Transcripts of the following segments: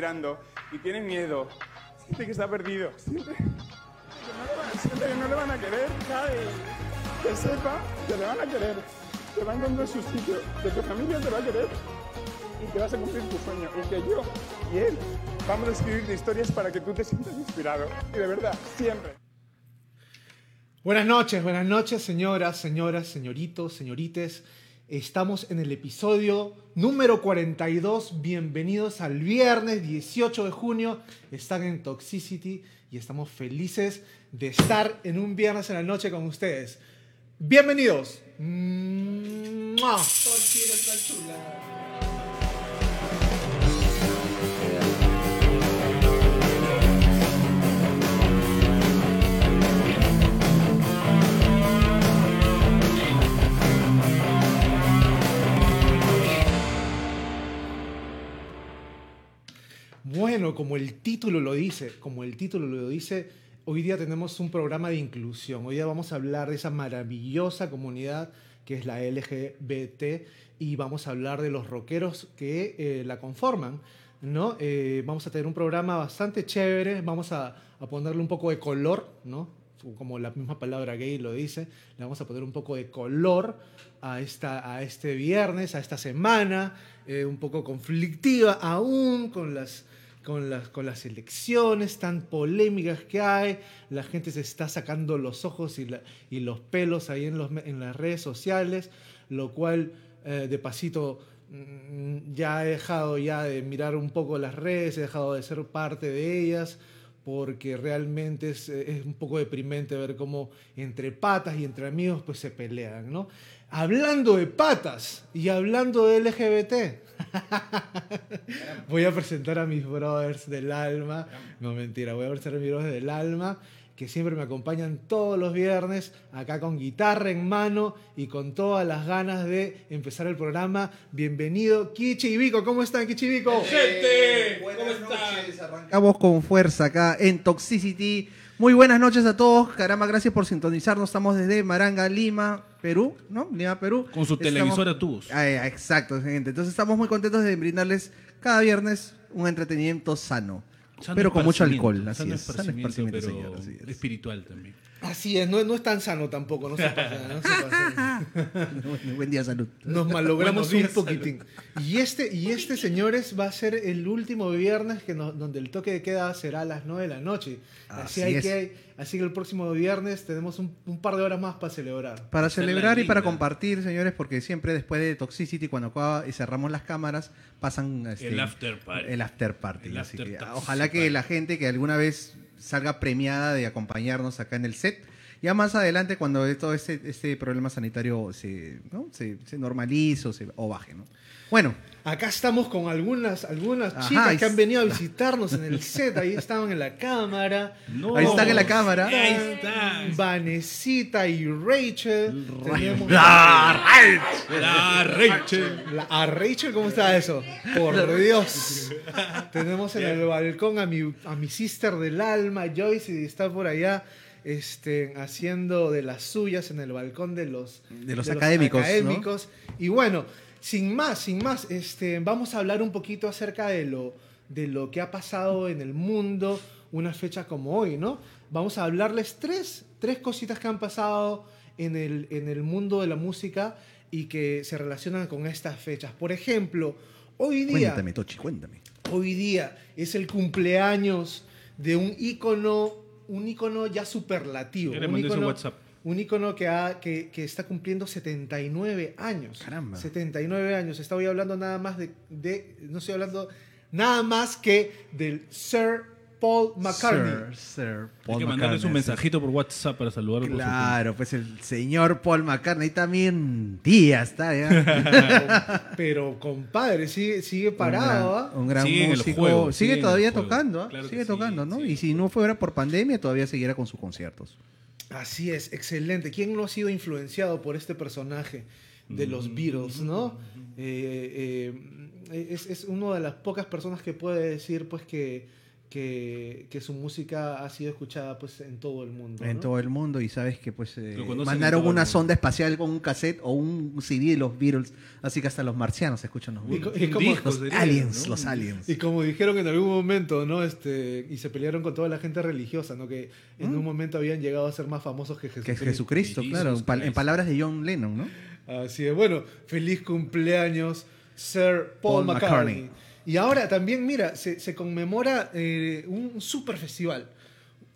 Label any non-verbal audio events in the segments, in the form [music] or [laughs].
mirando y tiene miedo, siente que está perdido, siente, que no le van a querer, ¿sabes? Que sepa que le van a querer, que va a encontrar su sitio, que tu familia te va a querer y que vas a cumplir tu sueño. Y que yo y él vamos a escribirte historias para que tú te sientas inspirado. Y de verdad, siempre. Buenas noches, buenas noches, señoras, señoras, señoritos, señorites. Estamos en el episodio número 42. Bienvenidos al viernes 18 de junio. Están en Toxicity y estamos felices de estar en un viernes en la noche con ustedes. Bienvenidos. ¡Mua! Bueno, como el título lo dice, como el título lo dice, hoy día tenemos un programa de inclusión. Hoy día vamos a hablar de esa maravillosa comunidad que es la LGBT y vamos a hablar de los rockeros que eh, la conforman. ¿no? Eh, vamos a tener un programa bastante chévere, vamos a, a ponerle un poco de color, ¿no? como la misma palabra gay lo dice, le vamos a poner un poco de color a, esta, a este viernes, a esta semana, eh, un poco conflictiva aún con las, con, las, con las elecciones tan polémicas que hay, la gente se está sacando los ojos y, la- y los pelos ahí en, las redes sociales, lo cual eh, de pasito mm, ya he dejado ya de mirar un poco las redes, he dejado de ser parte de ellas porque realmente es, es un poco deprimente ver cómo entre patas y entre amigos pues se pelean, ¿no? Hablando de patas y hablando de LGBT, voy a presentar a mis brothers del alma, no mentira, voy a presentar a mis brothers del alma que siempre me acompañan todos los viernes acá con guitarra en mano y con todas las ganas de empezar el programa. Bienvenido Kichi y Vico, ¿cómo están Kichi y Vico? ¡Gente! ¿Cómo están? Arrancamos con fuerza acá en Toxicity. Muy buenas noches a todos. Caramba, gracias por sintonizarnos. Estamos desde Maranga, Lima, Perú, ¿no? Lima, Perú. Con su Estamos- televisor a tubos. Ah, exacto, gente. Entonces estamos muy contentos de brindarles cada viernes un entretenimiento sano. Sano pero con mucho alcohol, así sano es. Sano pero señor, así es. espiritual también. Así es, no, no es tan sano tampoco, no se pasen, no se pasen. [laughs] Buen- Buen día, salud. Nos malogramos un poquitín. Y este, y este, señores, va a ser el último viernes que nos- donde el toque de queda será a las 9 de la noche. Así, Así hay es. que, así que el próximo viernes tenemos un, un par de horas más para celebrar. Para celebrar y para compartir, señores, porque siempre después de Toxicity, cuando acaba y cerramos las cámaras, pasan este, El after party. El after party. El así after que, ojalá que la gente que alguna vez salga premiada de acompañarnos acá en el set, ya más adelante cuando todo este, este problema sanitario se, ¿no? se, se normalice o, se, o baje. ¿no? Bueno, Acá estamos con algunas, algunas Ajá, chicas que han venido a visitarnos en el [laughs] set. Ahí estaban en la cámara. No. Ahí están en la cámara. Ahí están. Vanesita y Rachel. Tenemos- La Rachel. La- a Rachel, ¿cómo está eso? Por Dios. Tenemos en el balcón a mi, a mi sister del alma, Joyce, y está por allá este, haciendo de las suyas en el balcón de los, De los académicos. Y bueno, sin más, sin más, este, vamos a hablar un poquito acerca de lo, de lo que ha pasado en el mundo una fecha como hoy, ¿no? Vamos a hablarles tres, tres cositas que han pasado en el, en el mundo de la música y que se relacionan con estas fechas. Por ejemplo, hoy día, cuéntame, Tochi, cuéntame. hoy día es el cumpleaños de un ícono, un ícono ya superlativo. Un mandé su ícono- WhatsApp. un ícono que, ha- que, que está cumpliendo 79 años. Caramba. 79 años. Estoy hablando nada más de, de- No estoy hablando nada más que del Sir Paul McCartney. Sir, Sir Hay Paul que mandarles un mensajito por WhatsApp para saludarlo. Claro, pues el señor Paul McCartney también día está ya. [laughs] Pero compadre, sigue, sigue parado, ¿ah? un gran Sigue en el músico. juego, sigue sigue en todavía el juego. tocando, ¿ah? Claro sigue sí, tocando, ¿no? sí. Y si no fuera por pandemia, todavía seguirá con sus conciertos. Así es, excelente. ¿Quién no ha sido influenciado por este personaje de los Beatles, no? Eh, eh, es, es una de las pocas personas que puede decir, pues, que, que, que su música ha sido escuchada, pues, en todo el mundo. En ¿no? todo el mundo y sabes que pues eh, mandaron una sonda espacial con un cassette o un CD de los Beatles, así que hasta los marcianos escuchan los Beatles. y como- disco Los sería, aliens, ¿no? los aliens. Y como dijeron en algún momento, ¿no? Este, y se pelearon con toda la gente religiosa, ¿no? Que en un momento habían llegado a ser más famosos que Mm. Que Jesucristo. Jesucristo, claro, en, pal- en Christ. palabras de John Lennon, ¿no? Así es. Bueno, feliz cumpleaños, Sir Paul, Paul McCartney. McCartney. Y ahora también, mira, se, se conmemora eh, un super festival.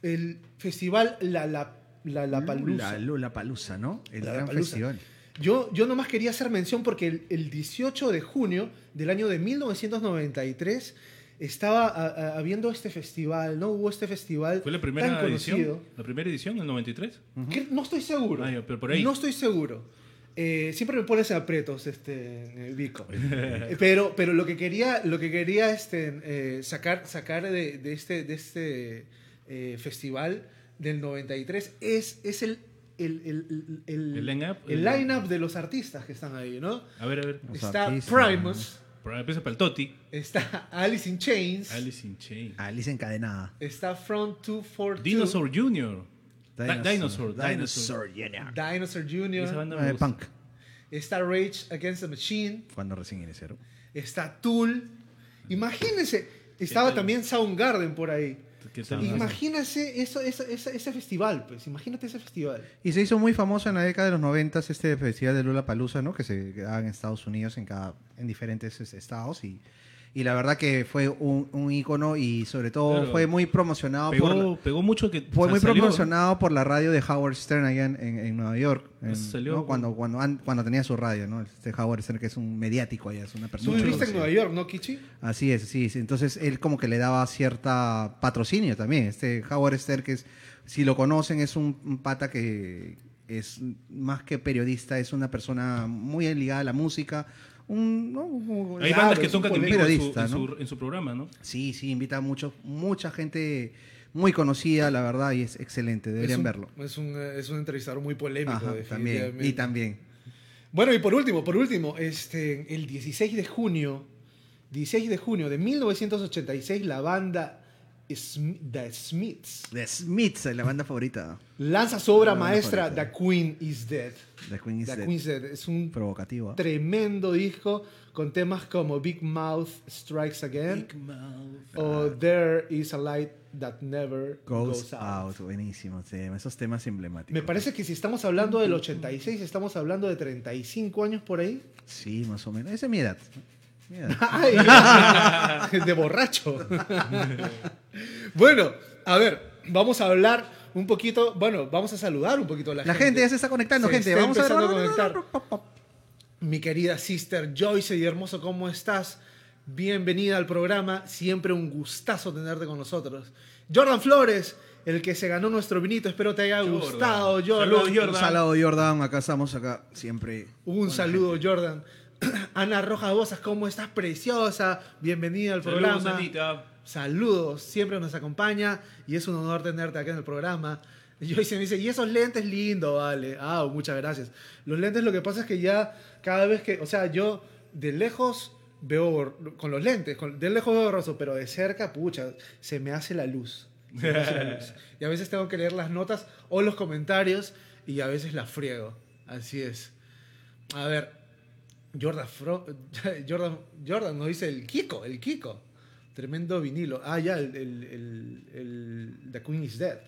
El festival La La, la, La Palusa. La Palusa, ¿no? El La gran Palusa. festival. Yo, yo nomás quería hacer mención porque el, el 18 de junio del año de 1993 estaba a- a- habiendo este festival, ¿no? Hubo este festival ¿Fue la tan primera conocido. edición? ¿La primera edición, el 93? Que no estoy seguro. Ah, ya, pero por ahí. No estoy seguro. Eh, siempre me pones aprietos, este, Vico. [laughs] Eh, pero, pero lo que quería, lo que quería este, eh, sacar, sacar de, de este, de este eh, festival del 93 es, es el, el, el, el, El line-up. el line-up de los artistas que están ahí, ¿no? A ver, a ver. Los Está artistas, Primus, empieza para el Toti. está [laughs] Alice in Chains, Alice in Chains. Alice encadenada. está Front 242, Dinosaur Jr. Di- Dinosaur. Dinosaur. Jr. Dinosaur Jr., Eh, punk, está Rage Against the Machine, cuando recién iniciaron. está Tool. Imagínense, estaba también Soundgarden por ahí. Imagínense eso, eso- ese, ese festival, pues. Imagínate ese festival. Y se hizo muy famoso en la década de los 90 este festival de Lula Palusa, ¿no? Que se daba en Estados Unidos, en cada, en diferentes este, estados y, y la verdad que fue un, un ícono y sobre todo Claro. fue muy promocionado por la- Pegó, pegó mucho que. fue o sea, muy salió- promocionado por la radio de Howard Stern allá en, en- en Nueva York, en- Eso salió- ¿no? cuando cuando an- cuando tenía su radio, ¿no? Este Howard Stern que es un mediático allá, es una Tú persona. viviste en Nueva York, ¿no, Kichi? Así es, sí, sí. Entonces él como que le daba cierta patrocinio también. Este Howard Stern, que es, si lo conocen, es un, un pata que es más que periodista, es una persona muy ligada a la música. Un, ¿no? Un- Hay bandas que tocan en en su, en, ¿no? su, en su programa, ¿no? Sí, sí, invita a mucho, mucha gente muy conocida, la verdad, y es excelente. Deberían es un, verlo. Es un, eh, es un entrevistador muy polémico, Ajá, también. definitivamente. Y también. Bueno, y por último, por último, este, el 16 de junio, 16 de junio de 1986, la banda The Smiths The Smiths, la banda favorita. lanza su obra La maestra favorita. The Queen is Dead. The Queen is The Dead. Queen is Dead es un Provocativo. ¿ah? tremendo disco con temas como Big Mouth Strikes Again o There is a Light That Never Goes, Goes, out. out. Buenísimo. sí, esos temas emblemáticos. Me parece que si estamos hablando del 86, estamos hablando de 35 años por ahí. Sí, más o menos. Esa es mi edad. [laughs] De borracho. [laughs] bueno, a ver, vamos a hablar un poquito, bueno, vamos a saludar un poquito a la, La gente ya se está conectando, Se gente. está Vamos a ver. empezando a conectar. Mi querida sister Joyce y hermoso, ¿cómo estás? Bienvenida al programa, siempre un gustazo tenerte con nosotros. Jordan Flores, el que se ganó nuestro vinito, espero te haya Jordan. gustado, Jordan. Saludos, Un Jordan. saludo, Jordan. Acá estamos, acá siempre. Un saludo, Jordan. [clears throat] Ana Rojas Bozas, ¿cómo estás? Preciosa. Bienvenida al Saludos, programa. Anita. Saludos, siempre nos acompaña y es un honor tenerte acá en el programa. Y Joyce me dice, y esos lentes lindos, vale. Ah, muchas gracias. Los lentes lo que pasa es que ya cada vez que, o sea, yo de lejos veo con los lentes, con- de lejos veo borroso, pero de cerca, pucha, se me hace la luz. Se me hace la luz. [laughs] Y a veces tengo que leer las notas o los comentarios y a veces las friego. Así es. A ver, Jordan, Fro- [laughs] Jordan, Jordan nos dice el Kiko, el Kiko. Tremendo vinilo. Ah, ya, el, el, el, el The Queen is Dead.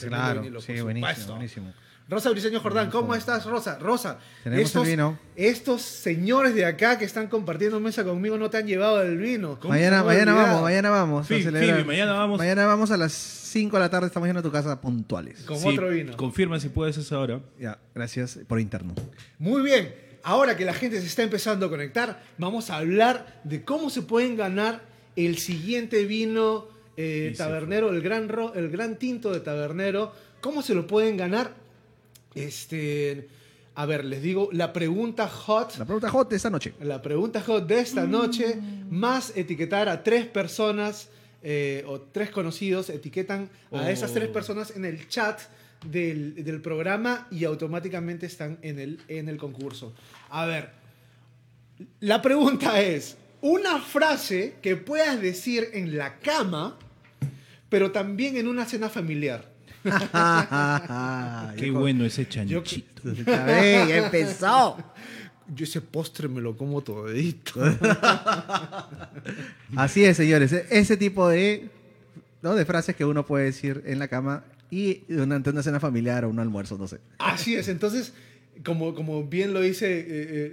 Claro, vinilo, sí, buenísimo, buenísimo. Rosa Briseño Jordán, ¿cómo estás, Rosa? Rosa, Tenemos estos, el vino. estos señores de acá que están compartiendo mesa conmigo no te han llevado el vino. ¿Cómo se Mañana, mañana vamos, mañana vamos. a Phoebe, celebrar. Phoebe, mañana vamos. Mañana vamos a las 5 de la tarde, estamos yendo a tu casa puntuales. Con Sí, otro vino. Confirma si puedes esa hora. Ya, gracias por interno. Muy bien, ahora que la gente se está empezando a conectar, vamos a hablar de cómo se pueden ganar el siguiente vino eh, tabernero, el gran, ro- el gran tinto de tabernero. ¿Cómo se lo pueden ganar? Este, a ver, les digo, la pregunta hot. La pregunta hot de esta noche. La pregunta hot de esta noche, más etiquetar a tres personas eh, o tres conocidos, etiquetan a Oh. esas tres personas en el chat del, del programa y automáticamente están en el, en el concurso. A ver, la pregunta es, una frase que puedas decir en la cama, pero también en una cena familiar. [laughs] Qué bueno ese Yo- chanchito. Ya ve, [laughs] ya empezó. Yo ese postre me lo como todito. [laughs] Así es, señores. E- Ese tipo de, ¿no? de frases que uno puede decir en la cama y durante una cena familiar o un almuerzo, no sé. Así es, entonces, como, como bien lo dice eh,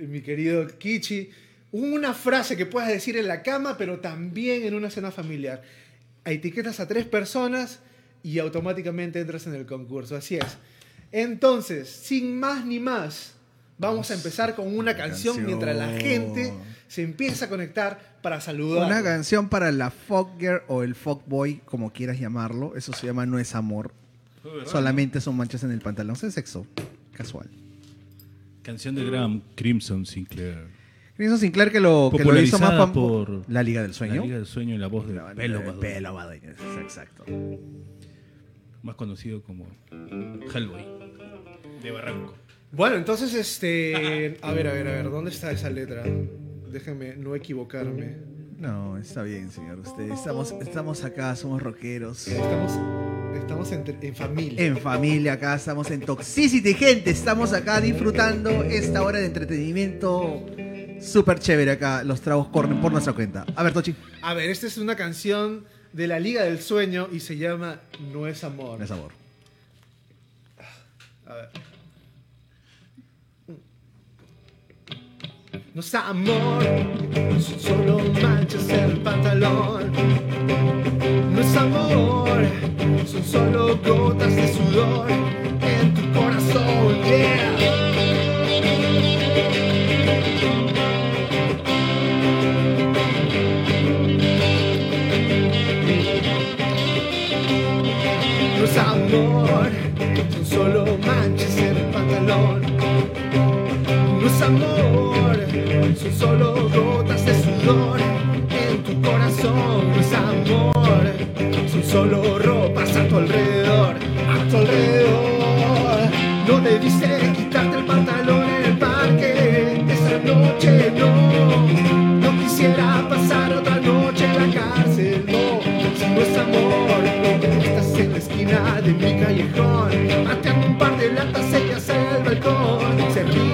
eh, mi querido Kichi, una frase que puedas decir en la cama, pero también en una cena familiar. Etiquetas a tres personas y automáticamente entras en el concurso, así es. Entonces, sin más ni más, vamos a empezar con una canción, canción. mientras la gente se empieza a conectar para saludar. Una canción para la fuck girl o el fuck boy, como quieras llamarlo. Eso se llama No es amor. Solamente son manchas en el pantalón. Es sexo. Casual. Canción de Graham Crimson Sinclair. Crimson Sinclair que lo, que lo hizo más por La Liga del Sueño. La Liga del Sueño y la voz de La- Pelo Pelo Exacto. más conocido como Hellboy de Barranco. Bueno, entonces, este. A ver, a ver, a ver, ¿dónde está esa letra? Déjame no equivocarme. No, está bien, señor. Usted, estamos, estamos acá, somos rockeros. Estamos, estamos en familia. En familia, acá estamos en Toxicity, gente. Estamos acá disfrutando esta hora de entretenimiento súper chévere acá. Los tragos corren por nuestra cuenta. A ver, Tochi. A ver, esta es una canción de la Liga del Sueño y se llama No es amor. De sabor. A ver. No es amor, son solo manchas el pantalón. No es amor, son solo gotas de sudor en tu corazón. Yeah. No es amor, son solo manchas en el pantalón. Amor, son solo gotas de sudor en tu corazón. No es amor, son solo ropas a tu alrededor, a tu alrededor. No debiste quitarte el pantalón en el parque esa noche, no. No quisiera pasar otra noche en la cárcel, no. Si no es amor, no. Estás en la esquina de mi callejón, mateando un par de latas secas al balcón. Se ríe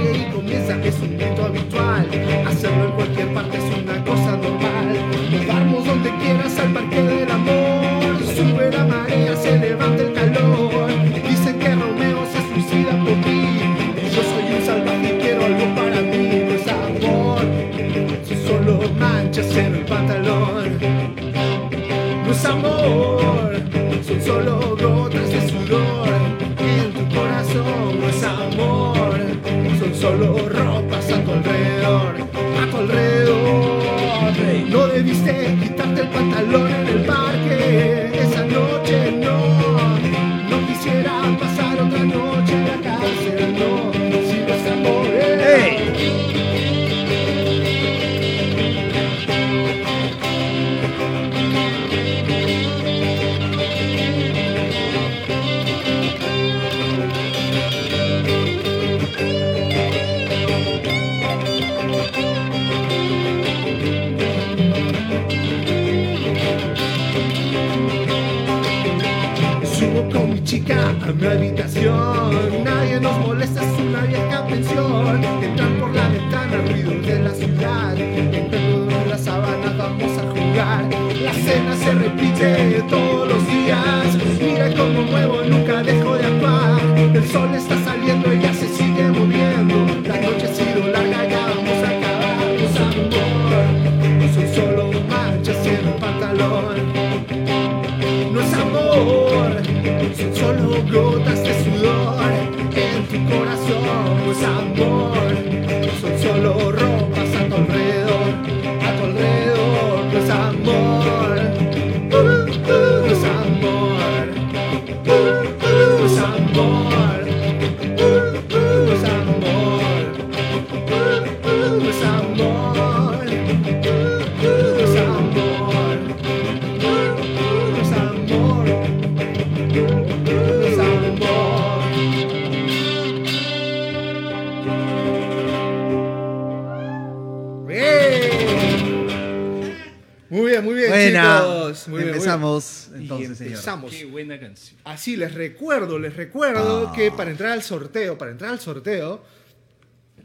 empezamos. Qué buena canción. Así les recuerdo, les recuerdo Ah. que para entrar al sorteo, para entrar al sorteo,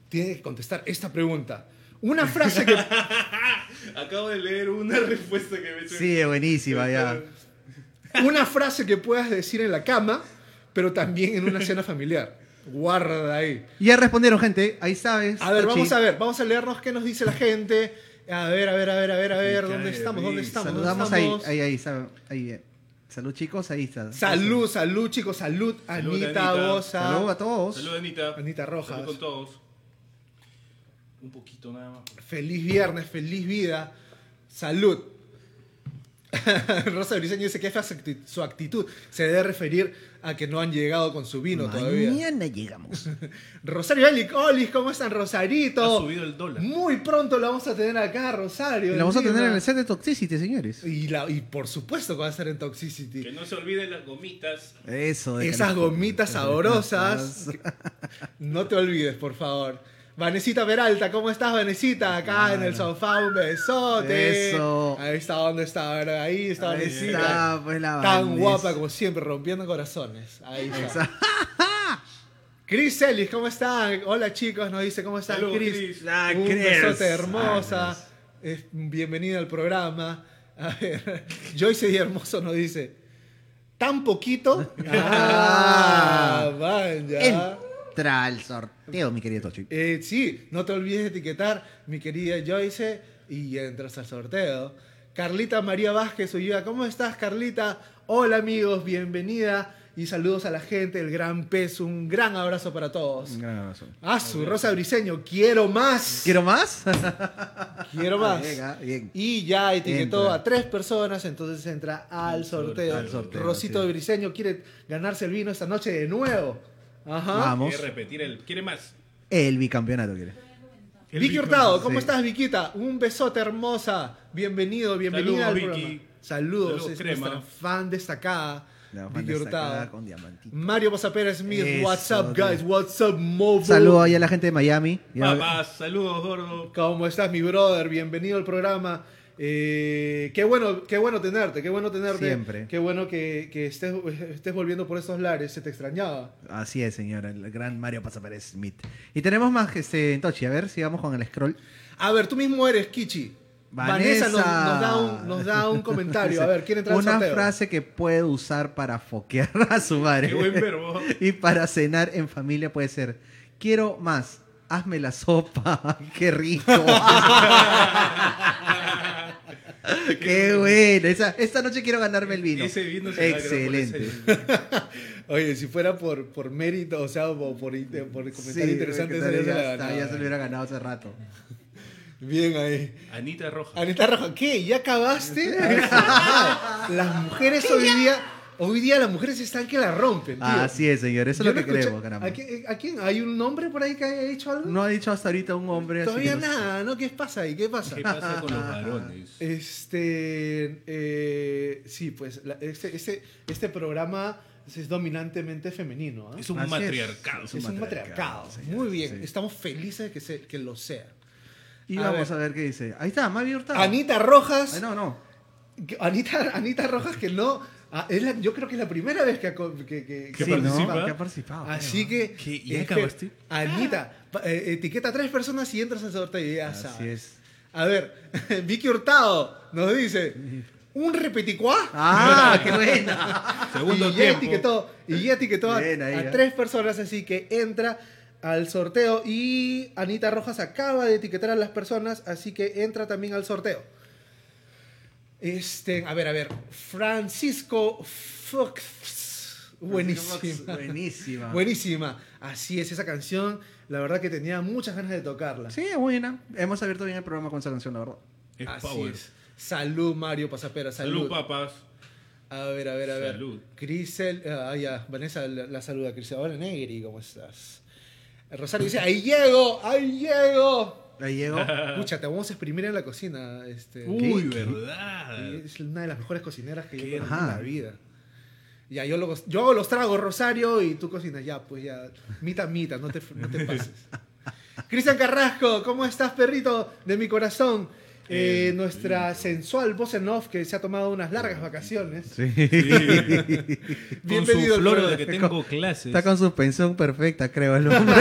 tiene que contestar esta pregunta. Una frase que [laughs] Acabo de leer una respuesta que me Sí, es buenísima ya. [laughs] una frase que puedas decir en la cama, pero también en una cena familiar. Guarda ahí. Ya respondieron, gente. Ahí sabes. A ver, Tochi. vamos a ver, vamos a leernos qué nos dice la gente. A ver, a ver, a ver, a ver, a ver, ¿dónde estamos? de ¿Dónde estamos? ¿Dónde Saludamos ahí, estamos? ahí, ahí, sabe- ahí. Salud, chicos, ahí está. Salud, salud, chicos, salud. Salud, Anita Anita. Bosa. Salud a todos. Salud, Anita. Anita Rojas. Salud con todos. Un poquito nada más. Feliz viernes, feliz vida. Salud. [laughs] Rosa Briseño dice que es su actitud. Se debe referir a que no han llegado con su vino todavía. Mañana llegamos. [laughs] Rosario Olis, ¿cómo están, Rosarito? Ha subido el dólar. Muy pronto lo vamos a tener acá, Rosario. Y la vamos a tener en el set de Toxicity, señores. Y, la- y por supuesto que va a estar en Toxicity. Que no se olviden las gomitas. Eso. de Esas gomitas sabrosas. [laughs] No te olvides, por favor. Vanesita Peralta, ¿cómo estás, Vanesita? Acá en el sofá, un besote. Eso. Ahí está, ¿dónde está? Ahí está Ahí Vanesita. está, pues la Tan Vanes. guapa como siempre, rompiendo corazones. Ahí está. [laughs] Chris Ellis, ¿cómo están? Hola chicos, nos dice, ¿cómo están? Chris. Ah, un Chris. besote hermosa. Ah, Es- bienvenida al programa. A ver, [laughs] Joyce y Hermoso nos dice, ¿tan poquito? [laughs] Ah, man, ya. Entra al sorteo, mi querido Tochi. Eh, sí, no te olvides de etiquetar, mi querida Joyce, y entras al sorteo. Carlita María Vázquez Ulloa, ¿cómo estás, Carlita? Hola, amigos, bienvenida y saludos a la gente del Gran Pez. Un gran abrazo para todos. Un gran abrazo. Ah, su Rosa Briseño, quiero más. ¿Quiero más? Quiero más. Venga, bien. Y ya etiquetó Entra. a tres personas, entonces entra al sorteo. al sorteo, Rosito sí. Briseño quiere ganarse el vino esta noche de nuevo. Ajá. Vamos. Quiere repetir el. ¿Quiere más? El bicampeonato quiere. El Vicky Hurtado, ¿cómo sí. estás, Viquita? Un besote hermosa. Bienvenido, bienvenida Saludos, al Vicky. programa. Saludos, Saludos, es crema. nuestra fan destacada. La fan Vicky destacada Hurtado. con diamantito. Mario Posapera Smith, Eso, what's up, tío. guys? What's up, Movo? Saludos ahí a la gente de Miami. Ya- Papás, saludos, gordo. ¿Cómo estás, mi brother? Bienvenido al programa. Eh, qué bueno, qué bueno tenerte, qué bueno tenerte. Siempre. Qué bueno que, que estés, estés volviendo por estos lares, se te extrañaba. Así es, señora, el gran Mario Pasapares Smith. Y tenemos más este, Tochi, a ver si vamos con el scroll. A ver, tú mismo eres Kichi. Vanessa, nos, Vanessa. nos da un, nos da un comentario. A ver, ¿quién entra Una sorteo? frase que puede usar para foquear a su madre. Qué buen verbo. [laughs] y para cenar en familia puede ser, quiero más, hazme la sopa, [laughs] qué rico. [laughs] [laughs] qué bueno. Esa- esta noche quiero ganarme el vino. Ese vino se va a Excelente. [laughs] Oye, si fuera por, por mérito, o sea, por, por, por Sí, interesante, ya está, ya se lo hubiera ganado hace rato. [laughs] Bien ahí. Anita Rojas. Anita Roja, ¿qué? ¿Ya acabaste? las mujeres hoy día, hoy día las mujeres están que la rompen, tío. Así es, señor. Eso es Yo lo no que escuché- queremos, caramba. ¿A quién, a quién? ¿Hay un nombre por ahí que haya dicho algo? No ha dicho hasta ahorita un hombre. así Todavía que no nada, ¿no? ¿Qué pasa ahí? ¿Qué pasa? ¿Qué pasa con los varones? [laughs] Este, eh, sí, pues la- este, este, este programa es dominantemente femenino. ¿ah? Es un Así es. matriarcado. Es un matriarcado. señor, Muy bien, sí. estamos felices de que, se, que lo sea. Y A vamos ver. a ver qué dice. Ahí está, Mavi Hurtado. Anita Rojas, Ay, no, no. Anita, Anita Rojas que no, ah, es la- yo creo que es la primera vez que, que, que- ¿Que Sí, participa? ¿no? Que ha participado. Así que, ¿Qué? ¿Ya este, acabaste? Anita, pa- eh, etiqueta a tres personas y entras al sorteo y ya Así sabes. es. A ver, [laughs] Vicky Hurtado nos dice, ¿un repeticuá? ¡Ah, [laughs] qué buena! Segundo y tiempo. etiquetó, y ya etiquetó Bien a ¿eh? tres personas, así que entra al sorteo. Y Anita Rojas acaba de etiquetar a las personas, así que entra también al sorteo. Este, a ver, a ver. Francisco Fox. Buenísima. Buenísima. [laughs] Buenísima. Así es, esa canción, la verdad que tenía muchas ganas de tocarla. Sí, es buena. Hemos abierto bien el programa con esa canción, la verdad. Es Así power. es. Salud, Mario Pasapera, salud. Salud, papas. A ver, a ver, a ver. Salud. Crisel, ah, ya, Vanessa la, la saluda. Crisel, hola Negri, ¿cómo estás? Rosario dice, ahí llego, ahí llego. Ahí llegó. [laughs] Escucha, te vamos a exprimir en la cocina. Este, Uy, ¿Qué? verdad. Es una de las mejores cocineras que yo Qué conozco en la vida. Ya, yo, lo- yo hago los tragos, Rosario, y tú cocinas. Ya, pues ya, mita, mita, no te, no te pases. [laughs] Cristian Carrasco, ¿cómo estás, perrito de mi corazón? Eh, El- nuestra sensual voz en off que se ha tomado unas largas vacaciones. Sí. [laughs] Con Bienvenido su al flor programa. de que tengo clases. Está con su pensión perfecta, creo, el hombre.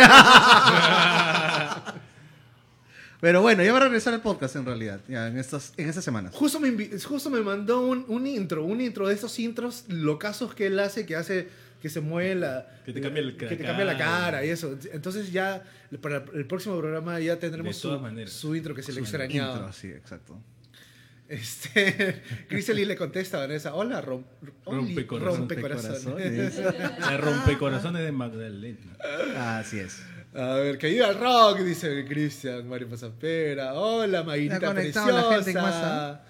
Pero bueno, ya va a regresar el podcast en realidad, ya en estas, en estas semanas. Justo me, justo me mandó un, un intro, un intro de esos intros locazos que él hace, que hace que se mueve la... Que te cambia el- que te la cambia la cara. cara y eso. Entonces ya, para el próximo programa ya tendremos su, maneras. su intro que se le extrañaba. intro, sí, exacto. Este, [laughs] Criseli le contesta a Vanessa, hola, rom, oli- Rompecorazones. rompecorazones. La rompecorazones de Magdalena. Así es. A ver, que viva el rock, dice Cristian, Mario Pasapera. Hola, Mayrita preciosa.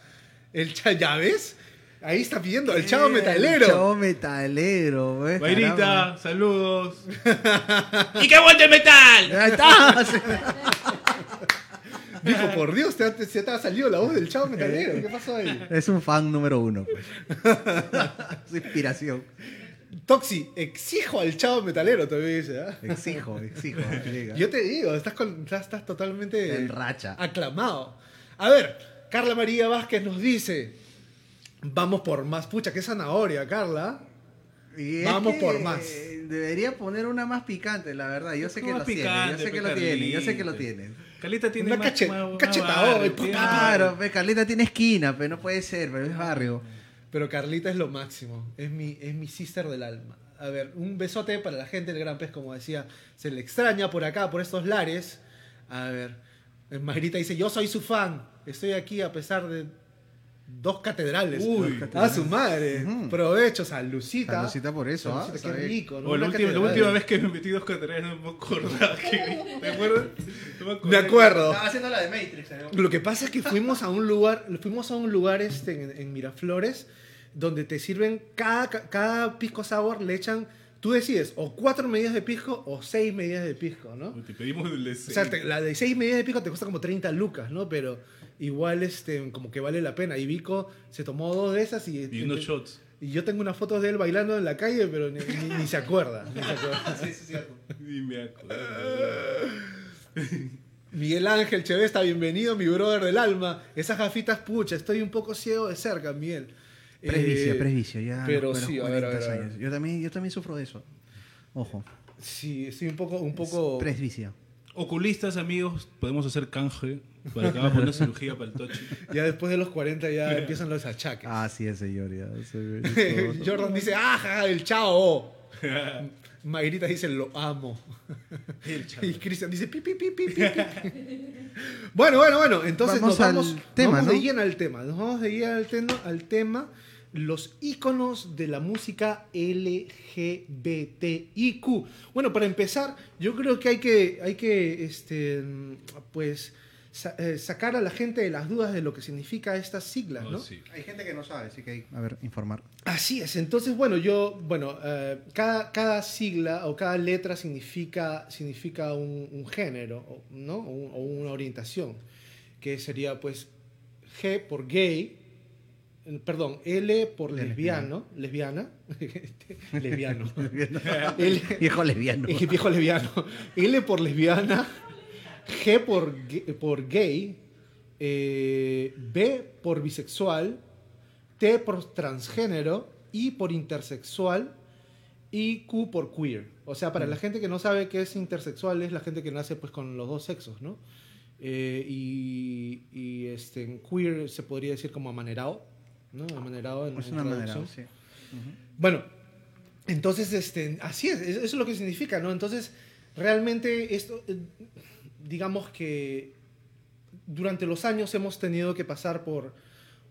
El cha, ¿ya ves? Ahí está pidiendo el chavo metalero. El chavo metalero, güey. Mayrita, saludos. [laughs] ¡Y que aguante el metal! Ahí está. [laughs] [laughs] Dijo, por Dios, te, te- se te ha salido la voz del chavo metalero. ¿Qué pasó ahí? Es un fan número uno, pues. Su inspiración. Toxi, exijo al chavo metalero, todavía dice. ¿ah? Exijo, exijo. [laughs] Yo te digo, estás, con- estás, estás totalmente En racha. aclamado. A ver, Carla María Vázquez nos dice, vamos por más. Pucha, qué zanahoria, Carla. Y Vamos por más. Debería poner una más picante, la verdad. Yo sé que lo tiene. picante, Yo sé que lo tiene. Yo sé que Carlita. lo tiene. Calita tiene Una más, cache- más- un más cachetadón, barrio, y tiene- Claro, Carlita tiene esquina, pero no puede ser, pero es barrio. Pero Carlita es lo máximo. Es mi, es mi sister del alma. A ver, un besote para la gente del Gran Pez, como decía. Se le extraña por acá, por estos lares. A ver, Mayrita dice, yo soy su fan. Estoy aquí a pesar de dos catedrales. Uy. a su madre. Ujú. Provecho, Salucita. Salucita por eso, ¿ah? Qué rico. ¿no? O la, última, la última vez que me metí dos catedrales no me acordaba. [laughs] que- ¿Te acuerdas? No Me acuerdo. haciendo la de Matrix. Lo que pasa es que fuimos a un lugar, fuimos a un lugar este, en, en Miraflores donde te sirven cada, cada pisco sour, le echan, tú decides, o cuatro medidas de pisco o seis medidas de pisco, ¿no? Te pedimos el de O sea, te- la de seis medidas de pisco te cuesta como 30 lucas, ¿no? Pero igual este, como que vale la pena. Y Vico se tomó dos de esas y... Y unos shots. Y yo tengo unas fotos de él bailando en la calle, pero ni, ni- ni se acuerda. ni se acuerda. [laughs] Y me acuerdo. [laughs] Miguel Ángel Chevesta, bienvenido, mi brother del alma. Esas gafitas, pucha, estoy un poco ciego de cerca, Miguel. Presbicio, Eh, ya. pero sí, a ver, a 40 ver, a ver. Yo también, yo también sufro de eso. Ojo. Sí, estoy un poco... Un poco... Presbicio. Oculistas, amigos, podemos hacer canje para que haga una cirugía para el tochi. [laughs] Ya después de los 40 ya empiezan los achaques. Ah, sí es, señor. Ya. [laughs] Jordan dice, ¡ah, el chao! [laughs] Mayrita dice, lo amo. y Cristian dice, pi, pi, pi, pi, pi, pi. Bueno, bueno, bueno. Entonces Vamos nos vamos, al tema, vamos ¿no? de lleno al tema. Nos vamos de lleno al, tema- al tema. Los íconos de la música LGBTIQ. Bueno, para empezar, yo creo que hay que, hay que este, pues, sa- eh, sacar a la gente de las dudas de lo que significa estas siglas, Oh, ¿no? sí. Hay gente que no sabe, así que hay, a ver, informar. Así es, entonces, bueno, yo, bueno, eh, cada, cada sigla o cada letra significa, significa un, un género, o- ¿no? O, un- o una orientación, que sería, pues, G por gay, perdón, L por lesbiano, lesbiana, [laughs] [laughs] lesbiano, L, Viejo lesbiano. eh, [laughs] viejo lesbiano, L por lesbiana, G por, gay- por gay, eh, B por bisexual, T por transgénero, I por intersexual y Q por queer. O sea, para la gente que no sabe qué es intersexual es la gente que nace pues con los dos sexos, ¿no? Eh, y y, este, en queer se podría decir como amanerado, ¿no? Amanerado en, Es en una manera, traducción. sí. Bueno, entonces, este, así es, eso es lo que significa, ¿no? Entonces, realmente esto, eh, digamos que durante los años hemos tenido que pasar por,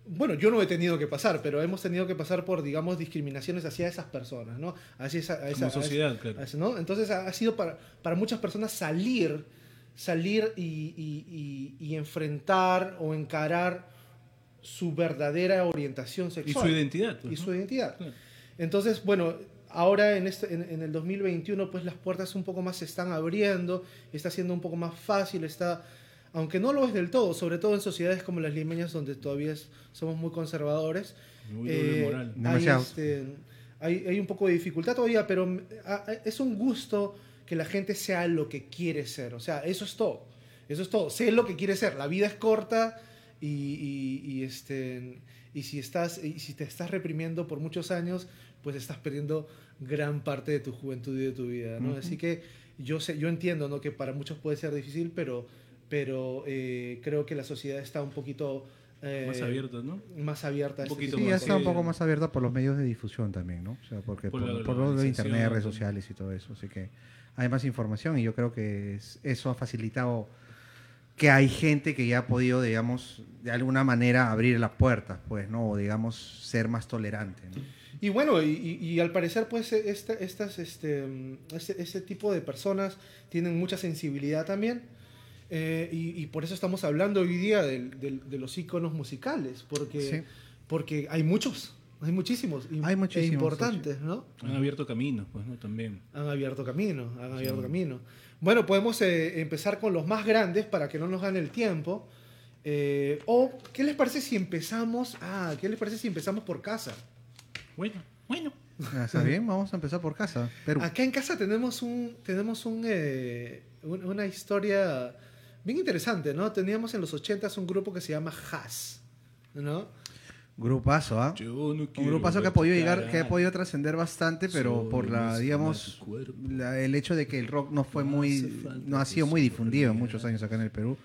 bueno, yo no he tenido que pasar, pero hemos tenido que pasar por, digamos, discriminaciones hacia esas personas, ¿no? Hacia esa, a esa- Como a esa- sociedad, claro. a esa- ¿no? Entonces ha, ha sido para, para muchas personas salir, salir y, y- y- y enfrentar o encarar su verdadera orientación Y sexual su identidad. pues, y ¿no? su identidad. Claro. Entonces, bueno, ahora en, este, en, en el 2021, pues las puertas un poco más se están abriendo, está siendo un poco más fácil, está, aunque no lo es del todo, sobre todo en sociedades como las limeñas, donde todavía es- somos muy conservadores. Muy doble eh, moral. hay, Demasiado. este, hay, hay un poco de dificultad todavía, pero mm, a- a- es un gusto que la gente sea lo que quiere ser. O sea, eso es todo. Eso es todo. Sé lo que quiere ser. La vida es corta y, y- y, este, y, si estás, y si te estás reprimiendo por muchos años, pues estás perdiendo gran parte de tu juventud y de tu vida, ¿no? Ujú. Así que yo, sé, yo entiendo ¿no? que para muchos puede ser difícil, pero, pero eh, creo que la sociedad está un poquito... eh, Más abierto, ¿no? Más abierta. a Un este poquito Sí, ya más, está un poco más abierta por los medios de difusión también, ¿no? O sea, porque Por por, la por lo de internet, redes sociales y todo eso. Así que hay más información y yo creo que es- eso ha facilitado que hay gente que ya ha podido, digamos, de alguna manera abrir las puertas, pues, ¿no? O, digamos, ser más tolerante, ¿no? Y bueno, y, y- al parecer, pues, este, estas, este, mm, este, este tipo de personas tienen mucha sensibilidad también. eh, y, y por eso estamos hablando hoy día del- del- de, los íconos musicales, porque, Sí. porque hay muchos, hay muchísimos, y- Hay e muchísimos, importantes, ¿no? Han abierto caminos, pues, ¿no? También. Han abierto camino, han abierto camino. Bueno, podemos eh, empezar con los más grandes para que no nos gane el tiempo. Eh, o, ¿qué les parece si empezamos? Ah, ¿qué les parece si empezamos por casa? Bueno, bueno. Ah, ¿Está bien? Vamos a empezar por casa. Perú. Acá en casa tenemos un tenemos un, eh, un- una historia bien interesante, ¿no? Teníamos en los 80s un grupo que se llama Haas, ¿no? Grupazo, ¿ah? Yo no Un grupazo que ha podido llegar, que ha podido trascender bastante, pero Soy por la, digamos, la- el hecho de que el rock no fue No muy, no ha sido muy difundido en muchos años acá en el Perú,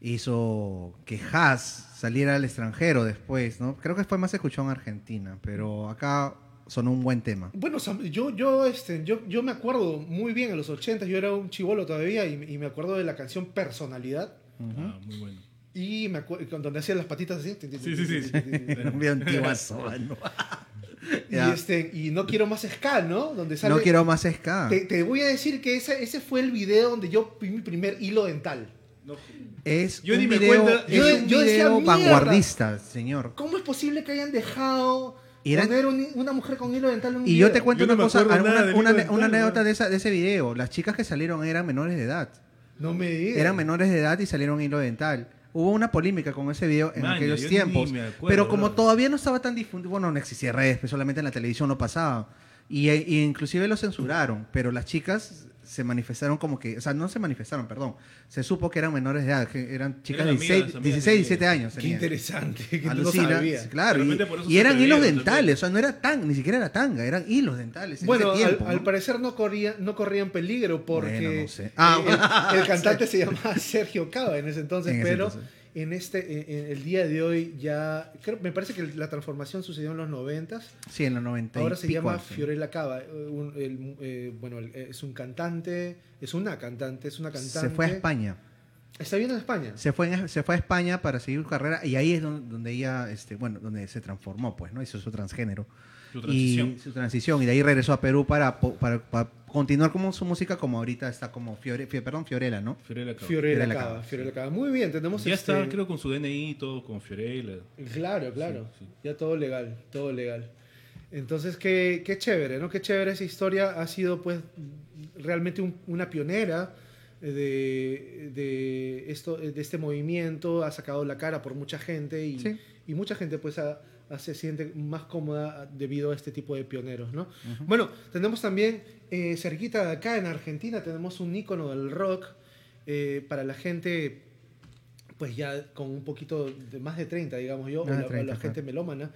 hizo que Haas saliera al extranjero después, ¿no? Creo que fue más escuchado en Argentina, pero acá sonó un buen tema. Bueno, yo, yo, este, yo, yo me acuerdo muy bien en los 80 yo era un chivolo todavía y, y me acuerdo de la canción Personalidad. Ah, muy bueno. Y me acuerdo donde hacía las patitas así. Sí, sí, sí. Era un video antiguazo. [laughs] Y, este, y no quiero más ska, ¿no? Donde sale, No quiero más ska. Te, te voy a decir que ese, ese fue el video donde yo vi mi primer hilo dental. Es Yo un ni me video, cuenta- es Yo- un yo decía, vanguardista, señor. ¿Cómo es posible que hayan dejado Y eran- poner un- una mujer con hilo dental en un Y video? yo te cuento Yo no una cosa, una, una- hilo dental, una ¿no? anécdota de, esa, de ese video. Las chicas que salieron eran menores de edad. No me digas. Eran menores de edad y salieron hilo dental. Hubo una polémica con ese video en aquellos tiempos. acuerdo, pero como bro. todavía no estaba tan difundido, bueno, no existía redes, pues solamente en la televisión no pasaba. Y, y inclusive lo censuraron, pero las chicas se manifestaron como que, o sea, no se manifestaron, perdón. Se supo que eran menores de edad, que eran chicas de Eran amigas, 16, amigas 16 de- 17 años. Qué tenían. interesante, que no Alucina, sabía. claro. Y, eran hilos dentales, o sea, no era tan, ni siquiera era tanga, eran hilos dentales. en Bueno, ese tiempo, al, al ¿no? parecer no, corría, no corrían peligro porque Bueno, no sé. Ah, el, el [laughs] cantante se llamaba Sergio Cava en ese entonces, En ese pero entonces. En este en- el día de hoy ya creo, me parece que la transformación sucedió en los noventas. Sí, en los 90 y Ahora se llama. Fiorella Cava. eh, un- el- eh, bueno, el- es un cantante, es una cantante, es una cantante. Se fue a España. Está viendo en España. Se fue, en- se fue a España para seguir su carrera y ahí es donde, donde ella, este, bueno, donde se transformó, pues, ¿no? Hizo su transgénero. Su transición. Y su transición. Y de ahí regresó a Perú para, para, para continuar como su música como ahorita está como Fiore, perdón, Fiorella, ¿no? Fiorella Cava. Fiorella Fiorella Cava, Fiorella Cava. Muy bien, tenemos Ya este- está, creo, con su DNI y todo, con Fiorella. Claro, claro. Sí, sí. Ya todo legal, todo legal. Entonces, qué, qué chévere, ¿no? Qué chévere esa historia. Ha sido, pues, realmente un- una pionera de, de, esto, de este movimiento. Ha sacado la cara por mucha gente y, Sí. y mucha gente, pues, ha- se siente más cómoda debido a este tipo de pioneros, ¿no? Bueno, tenemos también, eh, cerquita de acá en Argentina, tenemos un ícono del rock eh, para la gente pues ya con un poquito de más de 30, digamos yo, o la, o 30, la gente melómana,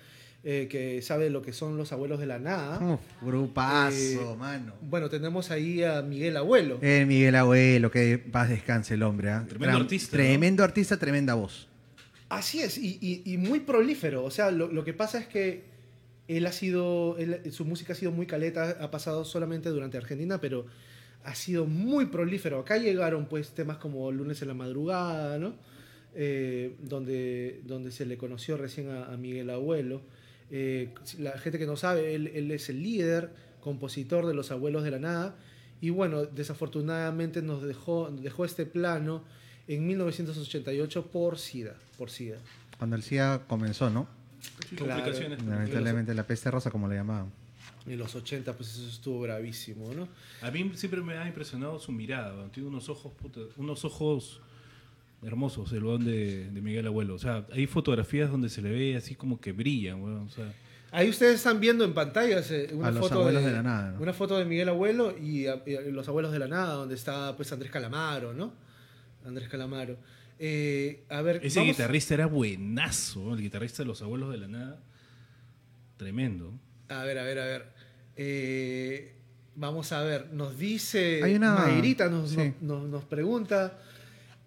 eh, que sabe lo que son los abuelos de la nada. Uf, grupazo, Eh, mano. Bueno, tenemos ahí a Miguel Abuelo. El Miguel Abuelo, que paz descanse el hombre. ¿ah? Tremendo artista, Tremendo artista, tremenda voz. Así es, y, y- y muy prolífero. O sea, lo, que pasa es que él ha sido, su música ha sido muy caleta, ha pasado solamente durante Argentina, pero ha sido muy prolífero. Acá llegaron pues temas como Lunes en la Madrugada, ¿no? Eh, donde, donde se le conoció recién a, a Miguel Abuelo. Eh, la gente que no sabe, él, él es el líder, compositor de Los Abuelos de la Nada. Y bueno, desafortunadamente nos dejó, dejó este plano en 1988 por SIDA. Por SIDA. Cuando el CIA comenzó, ¿no? Claro. complicaciones. Lamentablemente la peste rosa, como le llamaban. En los 80, pues eso estuvo bravísimo, ¿no? A mí siempre me ha impresionado su mirada. Tiene unos ojos, puta, unos ojos hermosos, el weón de, de Miguel Abuelo. O sea, hay fotografías donde se le ve así como que brilla, weón. O sea, Ahí ustedes están viendo en pantallas eh, una A los foto abuelos de la nada, ¿no? Una foto de Miguel Abuelo y, a- y a- los abuelos de la nada, donde está pues Andrés Calamaro, ¿no? Andrés Calamaro. Eh, a ver, Ese vamos- guitarrista era buenazo, el guitarrista de los abuelos de la nada. Tremendo. A ver, a ver, a ver. Eh, vamos a ver, nos dice Hay una- Mayrita, nos, sí. nos- nos- nos pregunta,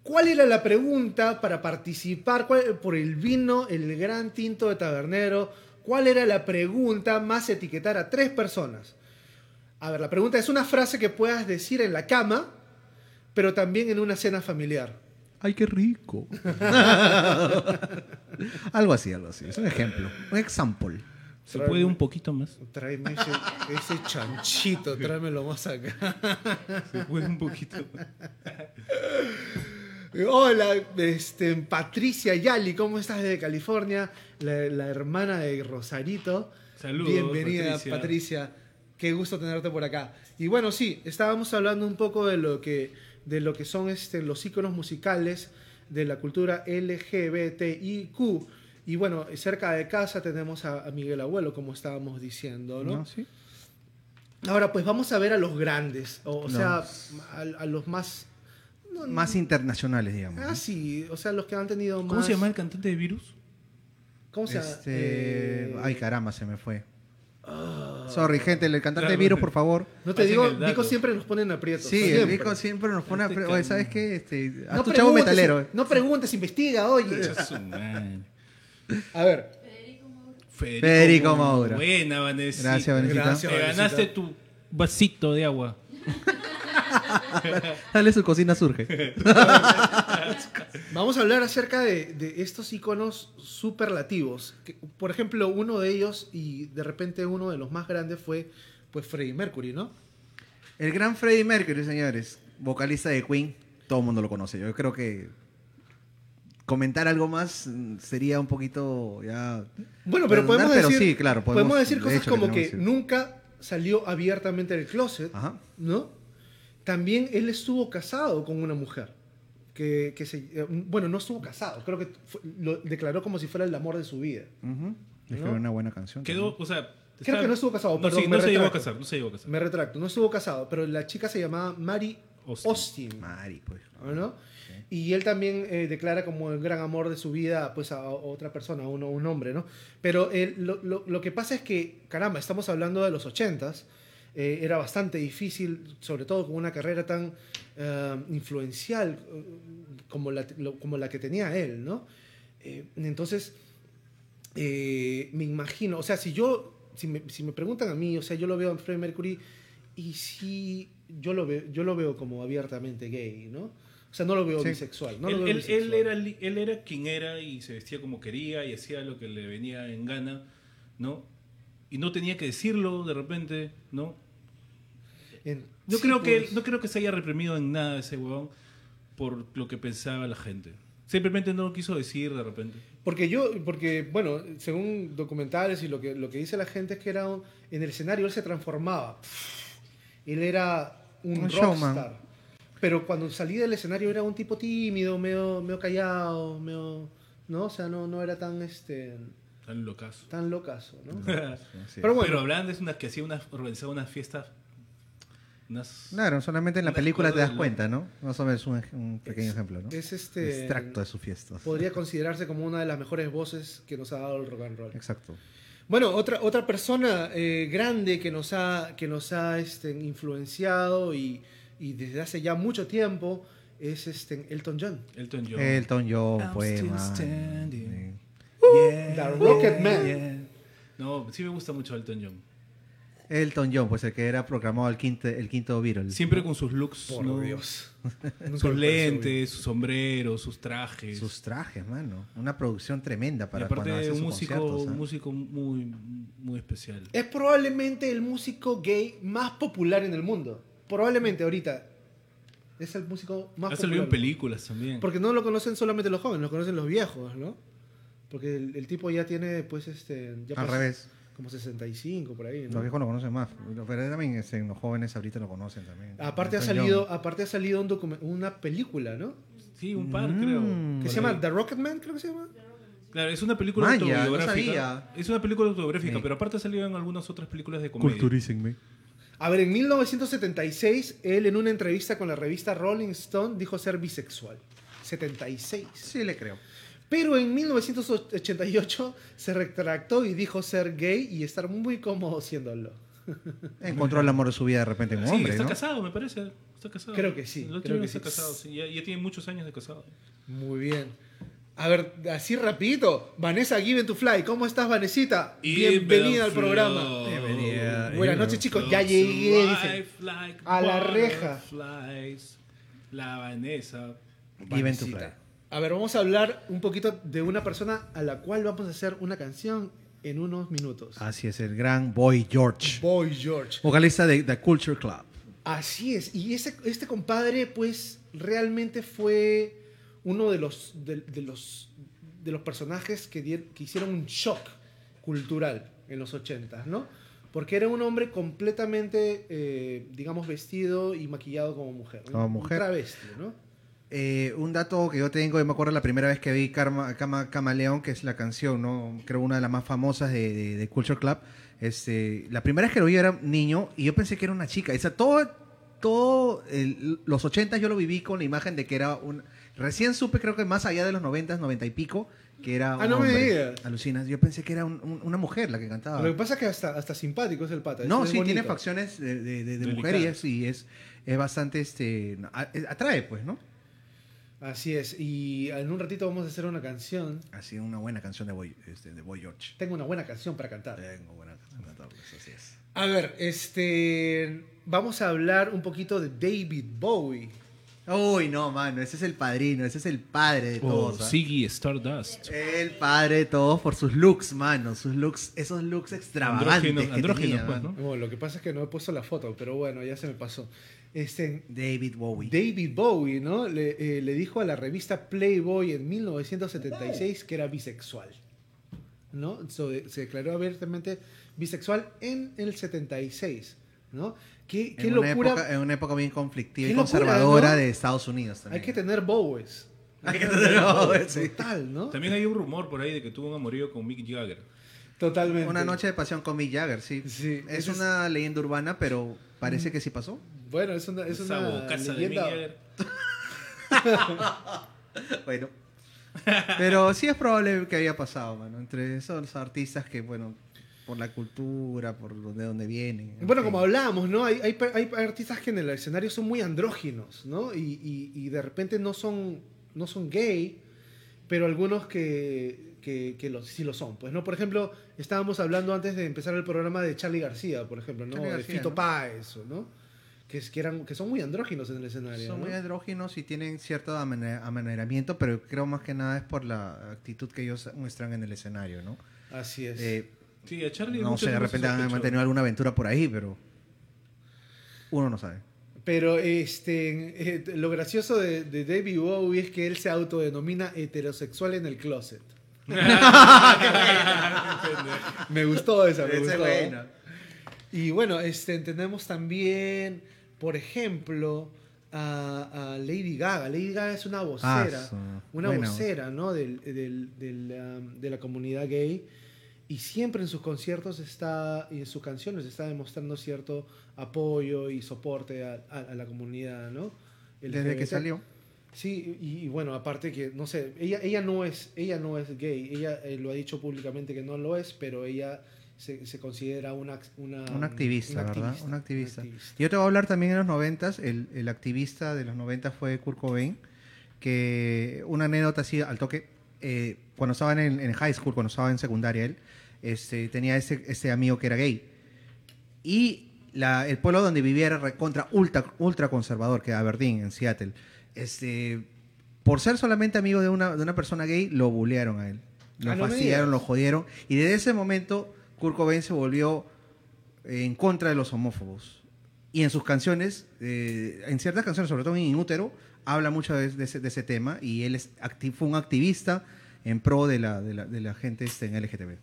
¿cuál era la pregunta para participar cuál- por el vino, el gran tinto de tabernero? ¿Cuál era la pregunta más etiquetar a tres personas? A ver, la pregunta es una frase que puedas decir en la cama, pero también en una cena familiar. Ay, qué rico. [laughs] algo así, algo así. Es un ejemplo. Un example. ¿Se puede un poquito más? Tráeme ese, ese chanchito, tráemelo más acá. Se puede un poquito más. Hola, este, Patricia Yali, ¿cómo estás desde California? La, la hermana de Rosarito. Saludos, Bienvenida, Patricia. Patricia. Qué gusto tenerte por acá. Y bueno, sí, estábamos hablando un poco de lo que, de lo que son este, los íconos musicales de la cultura LGBTIQ. Y bueno, cerca de casa tenemos a, a Miguel Abuelo, como estábamos diciendo, ¿no? ¿No? ¿Sí? Ahora, pues vamos a ver a los grandes, o, sea, a, a los más... no, Más internacionales, digamos. ¿no? Ah, sí, o sea, los que han tenido más... ¿Cómo se llama el cantante de Virus? ¿Cómo se llama? Este... Eh, Ay, caramba, se me fue. Sorry, gente, el cantante de Claro. virus, por favor. No te Pasen digo. Vico siempre nos pone en aprietos. Sí, el siempre. Vico siempre nos pone a... Este Oye, can- ¿sabes qué? Este, No tu chavo preguntes, metalero. eh. No preguntes, investiga, oye. A ver, Federico, Federico. Moura. Buena, Vanessa. Gracias. Gracias. Te ganaste tu vasito de agua. [laughs] Dale su cocina surge. [laughs] vamos a hablar acerca de, de estos iconos superlativos. Que, por ejemplo, uno de ellos, y de repente uno de los más grandes, fue pues Freddie Mercury, ¿no? El gran Freddie Mercury, señores. Vocalista de Queen. Todo el mundo lo conoce. Yo creo que comentar algo más sería un poquito ya... Bueno, pero podemos pero decir, sí, claro, podemos, podemos- decir de cosas como que, tenemos que decir. nunca salió abiertamente del closet, Ajá. ¿no? También él estuvo casado con una mujer. Que, que se, eh, bueno, no estuvo casado, creo que fue- lo declaró como si fuera el amor de su vida. Era una buena canción. Quedó, o sea. Creo que no estuvo casado, No, perdón, sí, me no se llegó a retracto. casar, no se llegó a casar. Me retracto, no estuvo casado, pero la chica se llamaba Mary Austin. Austin. Mari, pues. ¿no? Y él también eh, declara como el gran amor de su vida pues a, a otra persona, a uno, un hombre, ¿no? Pero él- lo, lo- lo que pasa es que, caramba, estamos hablando de los ochentas, eh, era bastante difícil, sobre todo con una carrera tan eh, influencial eh, como la, lo- como la que tenía él, ¿no? Eh, entonces, eh, me imagino, o sea, si yo, si me, si me preguntan a mí, o sea, yo lo veo a Freddie Mercury y si yo lo veo, yo lo veo como abiertamente gay, ¿no? O sea, no lo veo Sí. bisexual, no él, lo veo él- bisexual. él era, él era quien era y se vestía como quería y hacía lo que le venía en gana, ¿no? Y no tenía que decirlo de repente, ¿no? En- sí, creo que no creo que se haya reprimido en nada ese huevón por lo que pensaba la gente. Simplemente no lo quiso decir de repente. Porque yo, porque, bueno, según documentales y lo que, lo que dice la gente es que era un- en el escenario él se transformaba. Él era un, Un showman. rockstar. Pero cuando salía del escenario era un tipo tímido, medio, medio callado, medio, ¿no? O sea, no, no era tan, este, Tan locazo. tan locazo, ¿no? [laughs] Sí. Pero bueno, Pero hablaban de unas que hacía unas, organizaba unas fiestas. Unas. Claro, solamente en la película te das cuenta, ¿no? Más o menos un, un pequeño Es- ejemplo, ¿no? es este- Extracto de sus fiestas. podría considerarse como una de las mejores voces que nos ha dado el rock and roll. Exacto. Bueno, otra, otra persona eh, grande que nos ha, que nos ha este, influenciado y, y desde hace ya mucho tiempo es este, Elton John. Elton John. Elton John, I'm pues, standing. Sí. Yeah, The Rocket Man. yeah. No, sí me gusta mucho Elton John. Elton John, pues el que era proclamado el quinto, el quinto Beatle. Siempre con sus looks. Por ¿no? Dios. [laughs] Sus lentes, sus sombreros, sus trajes. Sus trajes, mano. Una producción tremenda y para aparte cuando hace un sus músico, conciertos, ¿ah? un músico muy, muy especial. Es probablemente el músico gay más popular en el mundo. Probablemente ahorita. Es el músico más Ha popular. salido en películas también. Porque no lo conocen solamente los jóvenes, lo conocen los viejos, ¿no? Porque el, el tipo ya tiene, pues, este... Ya Al pasó revés. Como 65 por ahí, ¿no? Los viejos lo conocen más. Pero también este, los jóvenes ahorita lo conocen también. Aparte ha salido, aparte ha salido un una película, ¿no? Sí, un par, Mm. creo. Que se llama. The Rocketman, creo que se llama. Claro, es una película Maya, autobiográfica. es una película autobiográfica, Sí. pero aparte ha salido en algunas otras películas de comedia. A ver, en 1976, él en una entrevista con la revista Rolling Stone dijo ser bisexual. 76. Sí, le creo. Pero en 1988 se retractó y dijo ser gay y estar muy cómodo siéndolo. Encontró el amor de su vida de repente en un Sí, hombre, está ¿no? casado, me parece. Está casado. Creo que sí, El otro creo que está sí. casado, sí. Ya, ya tiene muchos años de casado. Muy bien. A ver, así rapidito. Vanessa Given to Fly. ¿Cómo estás, Vanesita? Bienvenida al programa. Bienvenida. Buenas noches, chicos. Ya llegué. dice. A la reja. La Vanessa. Given to fly. A ver, vamos a hablar un poquito de una persona a la cual vamos a hacer una canción en unos minutos. Así es, el gran Boy George. Boy George. Vocalista de The Culture Club. Así es. Y ese, este compadre, pues, realmente fue uno de los, de, de los, de los personajes que, dier- que hicieron un shock cultural en los 80, ¿no? Porque era un hombre completamente, eh, digamos, vestido y maquillado como mujer. un- Como un mujer. travesti, ¿no? Eh, un dato que yo tengo, yo me acuerdo la primera vez que vi Karma, Cama, Camaleón, que es la canción, ¿no? Creo una de las más famosas de, de- de Culture Club. Este, la primera vez que lo vi era un niño y yo pensé que era una chica. O sea, todo, todo el- los 80 yo lo viví con la imagen de que era un... Recién supe, creo que más allá de los 90, 90 y pico, que era Ah, un me digas. Alucinas. Yo pensé que era un- un- una mujer la que cantaba. Lo que pasa es que hasta, hasta simpático es el pata. No, es sí, tiene facciones de, de- de- de Delicadas. mujer y es, y es, es bastante, este, atrae, pues, ¿no? Así es. Y en un ratito vamos a hacer una canción. Así una buena canción de Boy, este, de Boy George. Tengo una buena canción para cantar. Tengo buena canción de cantarles, así es. A ver, este. Vamos a hablar un poquito de David Bowie. Uy, no, mano, ese es el padrino, ese es el padre de Oh, todos. ¿ah? Siggy Stardust. El padre de todos por sus looks, mano, sus looks, esos looks extravagantes Andrógenos, que andrógenos, tenía, pues. ¿no? Bueno, lo que pasa es que no he puesto la foto, pero bueno, ya se me pasó. Este, David Bowie. David Bowie, ¿no? Le, eh, le dijo a la revista Playboy en 1976 que era bisexual. ¿No? So, eh, se declaró abiertamente bisexual en el 76, ¿no? Qué, qué en, una locura. época, en una época bien conflictiva y locura, conservadora ¿no? de Estados Unidos también. Hay que tener Bowies. Hay que tener Bowies, sí. Total, ¿no? También hay un rumor por ahí de que tuvo un amorío con Mick Jagger. Totalmente. Una noche de pasión con Mick Jagger, sí. Sí, es- una leyenda urbana, pero parece que sí pasó. Bueno, es una, es una de leyenda. [laughs] Bueno. Pero sí es probable que haya pasado, mano. Entre esos artistas que, bueno, por la cultura, por donde, donde vienen. en Bueno, fin. como hablábamos, ¿no? Hay, hay, hay artistas que en el escenario son muy andróginos, ¿no? Y, y- y de repente no son, no son gay, pero algunos que, que, que lo- sí lo son. Pues, ¿no? Por ejemplo, estábamos hablando antes de empezar el programa de Charlie García, por ejemplo, ¿no? Charly de García, Fito ¿no? Páez, ¿no? Que, es, que, eran, que son muy andróginos en el escenario. Son ¿no? muy andróginos y tienen cierto amane- amaneramiento, pero creo más que nada es por la actitud que ellos muestran en el escenario, ¿no? Así es. Eh, Sí, a Charlie no sé, de repente han mantenido alguna aventura por ahí, pero uno no sabe. Pero este, eh, lo gracioso de, de David Bowie es que él se autodenomina heterosexual en el closet. [laughs] [laughs] me gustó esa, me gustó. Y bueno, este, tenemos también, por ejemplo, a, a Lady Gaga. Lady Gaga es una vocera, Ah, su- una vocera, ¿no? Del, del- del, um, de la comunidad gay. Y siempre en sus conciertos está, y en sus canciones está demostrando cierto apoyo y soporte a, a- a la comunidad, ¿no? Desde que salió. Sí, y, y bueno, aparte que, no sé, ella, ella, no, es, ella no es gay, ella eh, lo ha dicho públicamente que no lo es, pero ella se, se considera una, una, Un activista, una ¿verdad? activista, Un activista. una activista. Yo te voy a hablar también en los noventas, el, el activista de los noventas fue Kurt Cobain, que una anécdota así al toque, eh, cuando estaba en, en high school, cuando estaba en secundaria él, este, tenía ese, ese amigo que era gay. Y la- el pueblo donde vivía era recontra ultra, ultra conservador, que era Aberdeen, en Seattle. Este, por ser solamente amigo de una, de una persona gay, lo bullearon a él. Lo Ah, no fastidiaron, lo jodieron. Y desde ese momento, Kurt Cobain se volvió en contra de los homófobos. Y en sus canciones, eh, en ciertas canciones, sobre todo en Inútero, habla mucho de, de ese, de ese tema y él es fue un activista en pro de la, de la, de la gente este, en LGTB.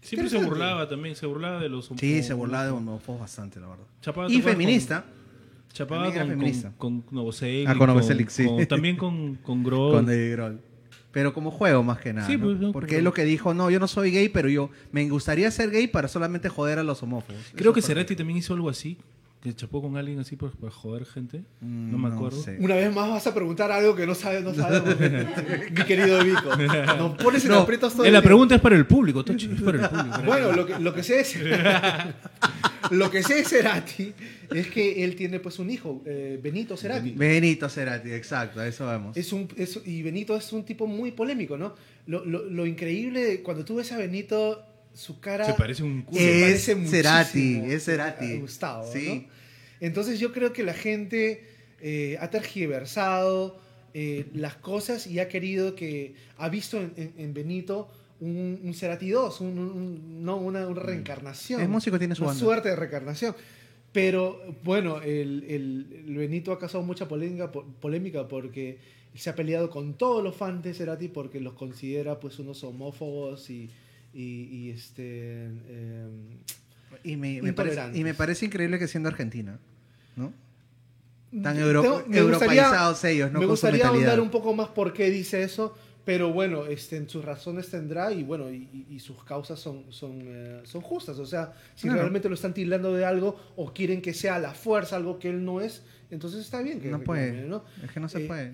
Siempre se burlaba también, se burlaba de los Sí, se burlaba de homófobos bastante, la verdad. Chapaba Y feminista, con- chapaba con, feminista. con, con Novoselic, Ah, con Novoselic, sí. con- también con, con [laughs] Grohl. con David Grohl. Pero como juego más que nada. Pues, no, Porque él lo que dijo, no, yo no soy gay, pero yo me gustaría ser gay para solamente joder a los homófobos. Creo Eso que Cerati también hizo algo así. Que chapó con alguien así por, para joder gente. Mm, No me acuerdo. sé. Una vez más vas a preguntar algo que no sabes, no sabemos, [laughs] mi querido Vico. Nos pones en No, aprietos todo eh, el la día. pregunta es para el público, Tochi, es para el público. [laughs] Bueno, lo que, lo que sé es [laughs] lo que sé de Cerati es que él tiene pues un hijo, eh, Benito Cerati. Benito Cerati, exacto, a eso vamos. Es un, es- y Benito es un tipo muy polémico, ¿no? Lo, lo- lo increíble, de- cuando tú ves a Benito, su cara... Se parece un culo. Es Cerati, es Cerati. Gustavo, Sí. ¿no? Entonces yo creo que la gente eh, ha tergiversado eh, las cosas y ha querido que... Ha visto en, en- en Benito un, un Cerati 2, un- un- no, una, una reencarnación. Es músico, tiene su Una banda. suerte de reencarnación. Pero bueno, el, el- el Benito ha causado mucha polémica, po- polémica porque se ha peleado con todos los fans de Cerati porque los considera pues unos homófobos y, y, y, este em, Y me, me parece, y me parece increíble que siendo Argentina, ¿no? Tan Tengo- euro- me europeizados ellos, ¿no? Me gustaría ahondar un poco más por qué dice eso, pero bueno, este, en sus razones tendrá y bueno, y, sus causas son, son, eh, son justas. O sea, si Claro. realmente lo están tildando de algo o quieren que sea a la fuerza algo que él no es, entonces está bien que No puede. ¿no? Es que no se Eh, puede.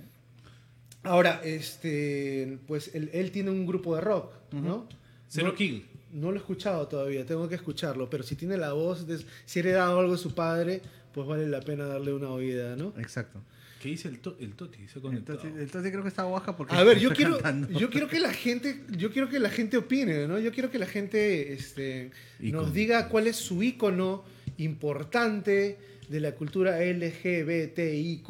Ahora, este, pues él, él tiene un grupo de rock, ¿no? Zero No- Kill. No lo he escuchado todavía, tengo que escucharlo, pero si tiene la voz, de, si ha heredado algo de su padre, pues vale la pena darle una oída, ¿no? Exacto. ¿Qué dice el, to- el Toti? Se ha conectado. Entonces, entonces creo que está baja porque A ver, yo quiero, cantando. yo quiero que la gente, yo quiero que la gente opine, ¿no? Yo quiero que la gente este, Ícono. nos diga cuál es su icono importante de la cultura LGBTIQ,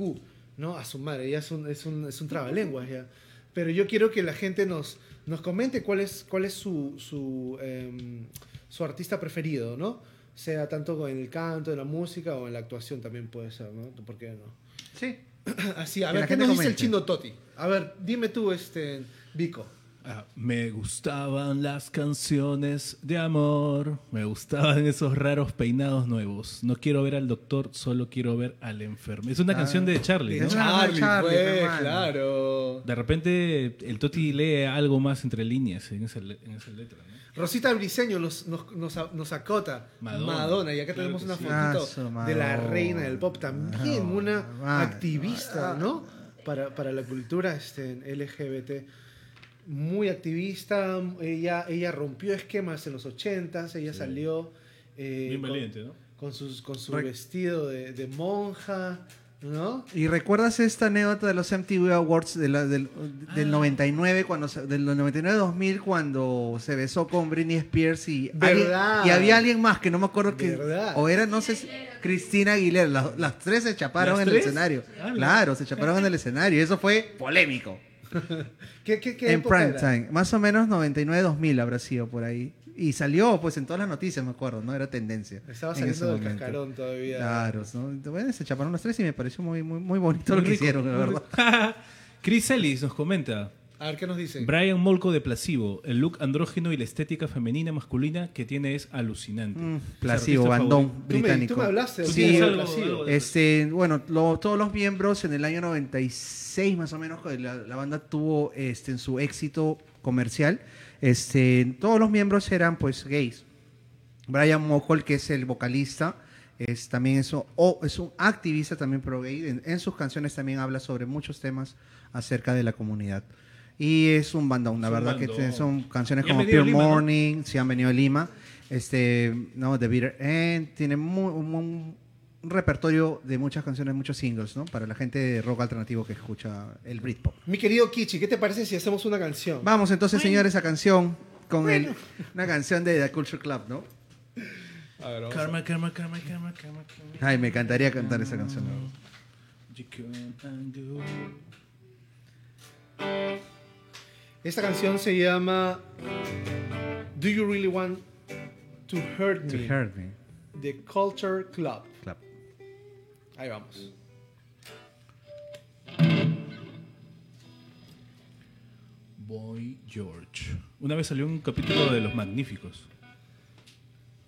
¿no? A su madre, ya es un, es un, es un trabalenguas ya. Pero yo quiero que la gente nos, nos comente cuál es, cuál es su, su, em, su artista preferido, ¿no? Sea tanto en el canto, en la música o en la actuación también puede ser, ¿no? ¿Por qué no? Sí. [clears throat] Así, a Que ver, ¿qué nos dice el comente. chino Toti? A ver, dime tú, este, Vico. Ah, me gustaban las canciones de amor, me gustaban esos raros peinados nuevos. No quiero ver al doctor, solo quiero ver al enfermo. Es una Ah, canción de Charlie, de ¿no? Charlie. Pues, claro. De repente el Toti lee algo más entre líneas en esa, le- en esa letra, ¿no? Rosita Briseño nos, nos, nos, nos acota Madonna. Madonna, y acá Claro tenemos una sí. fotito Ah, de la reina del pop, también una activista, ¿no? Para, para la cultura este, LGBT. Muy activista, ella, ella rompió esquemas en los 80s, ella salió eh, Bien con- valiente, ¿no? con, sus, con su Re- vestido de, de monja, ¿no? ¿Y recuerdas esta anécdota de los MTV Awards de la- del, del Ah. 99, cuando se- del 99-2000, cuando se besó con Britney Spears y, ¿Verdad? alguien- y había alguien más que no me acuerdo que. ¿Verdad? O era, no sé, si- Cristina Aguilera. Las, las tres se chaparon ¿Las en el escenario. Ah, Claro, se chaparon en el escenario. Y eso fue polémico. [laughs] ¿Qué, qué, qué En prime era? time. Más o menos 99-2000 habrá sido por ahí. Y salió pues en todas las noticias, me acuerdo, ¿no? Era tendencia. Estaba saliendo del momento. cascarón todavía. Claro, ¿no? Bueno, se chaparon los tres y me pareció muy, muy, muy bonito lo que rico, hicieron, la verdad. [laughs] Chris Ellis nos comenta. A ver, ¿qué nos dicen? Brian Molko de Placebo, el look andrógeno y la estética femenina masculina que tiene es alucinante. Mm, Placebo, bandón favorito. Tú me, británico. tú me hablaste Tú Sí, algo- algo de- Este, bueno, lo- todos los miembros en el año 96 más o menos, la, la banda tuvo este, en su éxito comercial, este, todos los miembros eran pues gays. Brian Mochol, que es el vocalista, es también eso, o es un activista también pro gay. En, en sus canciones también habla sobre muchos temas acerca de la comunidad. Y es un bandón, la Es verdad que bandón. son canciones como Pure Lima, ¿no? Morning, si han venido a Lima, este, no, The Bitter End, tiene un, repertorio de muchas canciones, muchos singles, ¿no? Para la gente de rock alternativo que escucha el Britpop. Mi querido Kichi, ¿qué te parece si hacemos una canción? Vamos entonces, señores, a canción con el, una canción de The Culture Club, ¿no? A ver, Karma, karma, karma, karma, karma, karma. Ay, me encantaría cantar esa canción. ¿no? Esta canción se llama Do You Really Want to Hurt To Me? Hurt Me. The Culture Club. Club. Ahí vamos. Boy George. Una vez salió un capítulo de Los Magníficos.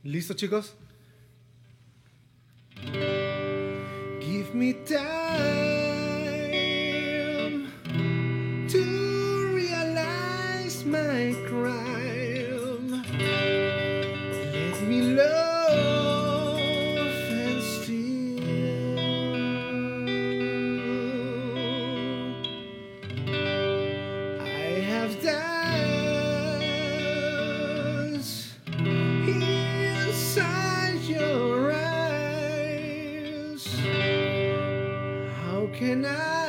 ¿Listo, chicos? Give me time can I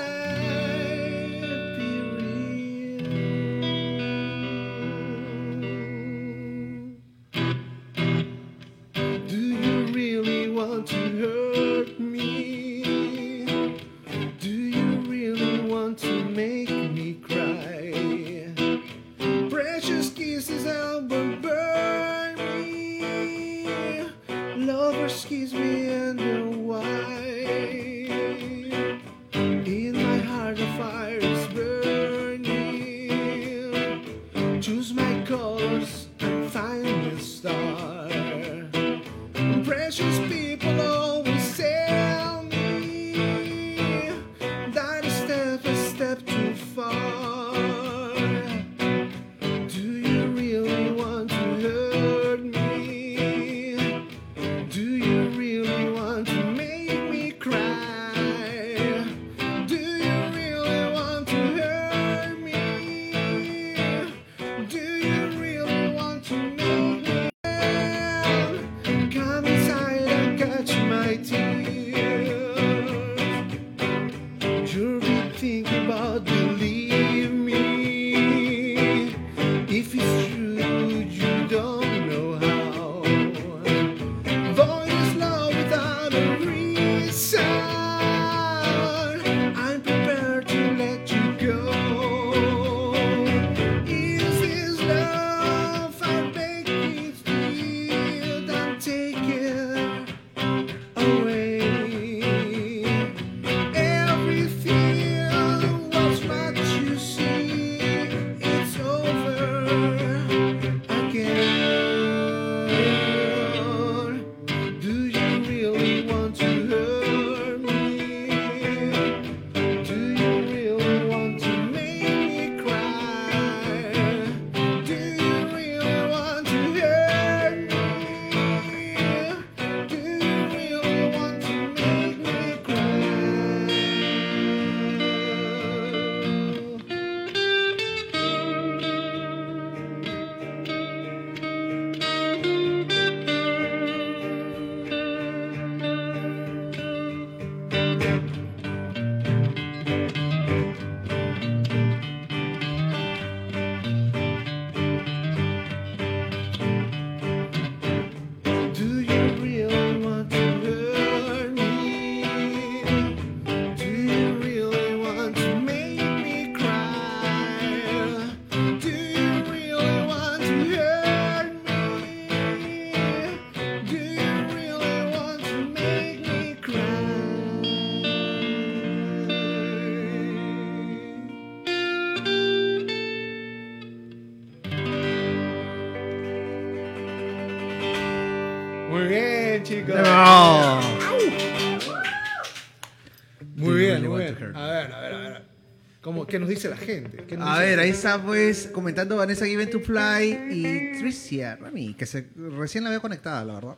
¿Qué nos dice la gente? ¿Qué nos A dice ver, ahí está pues comentando Vanessa Given to Fly y Tricia Rami, que se, recién la veo conectada, la verdad.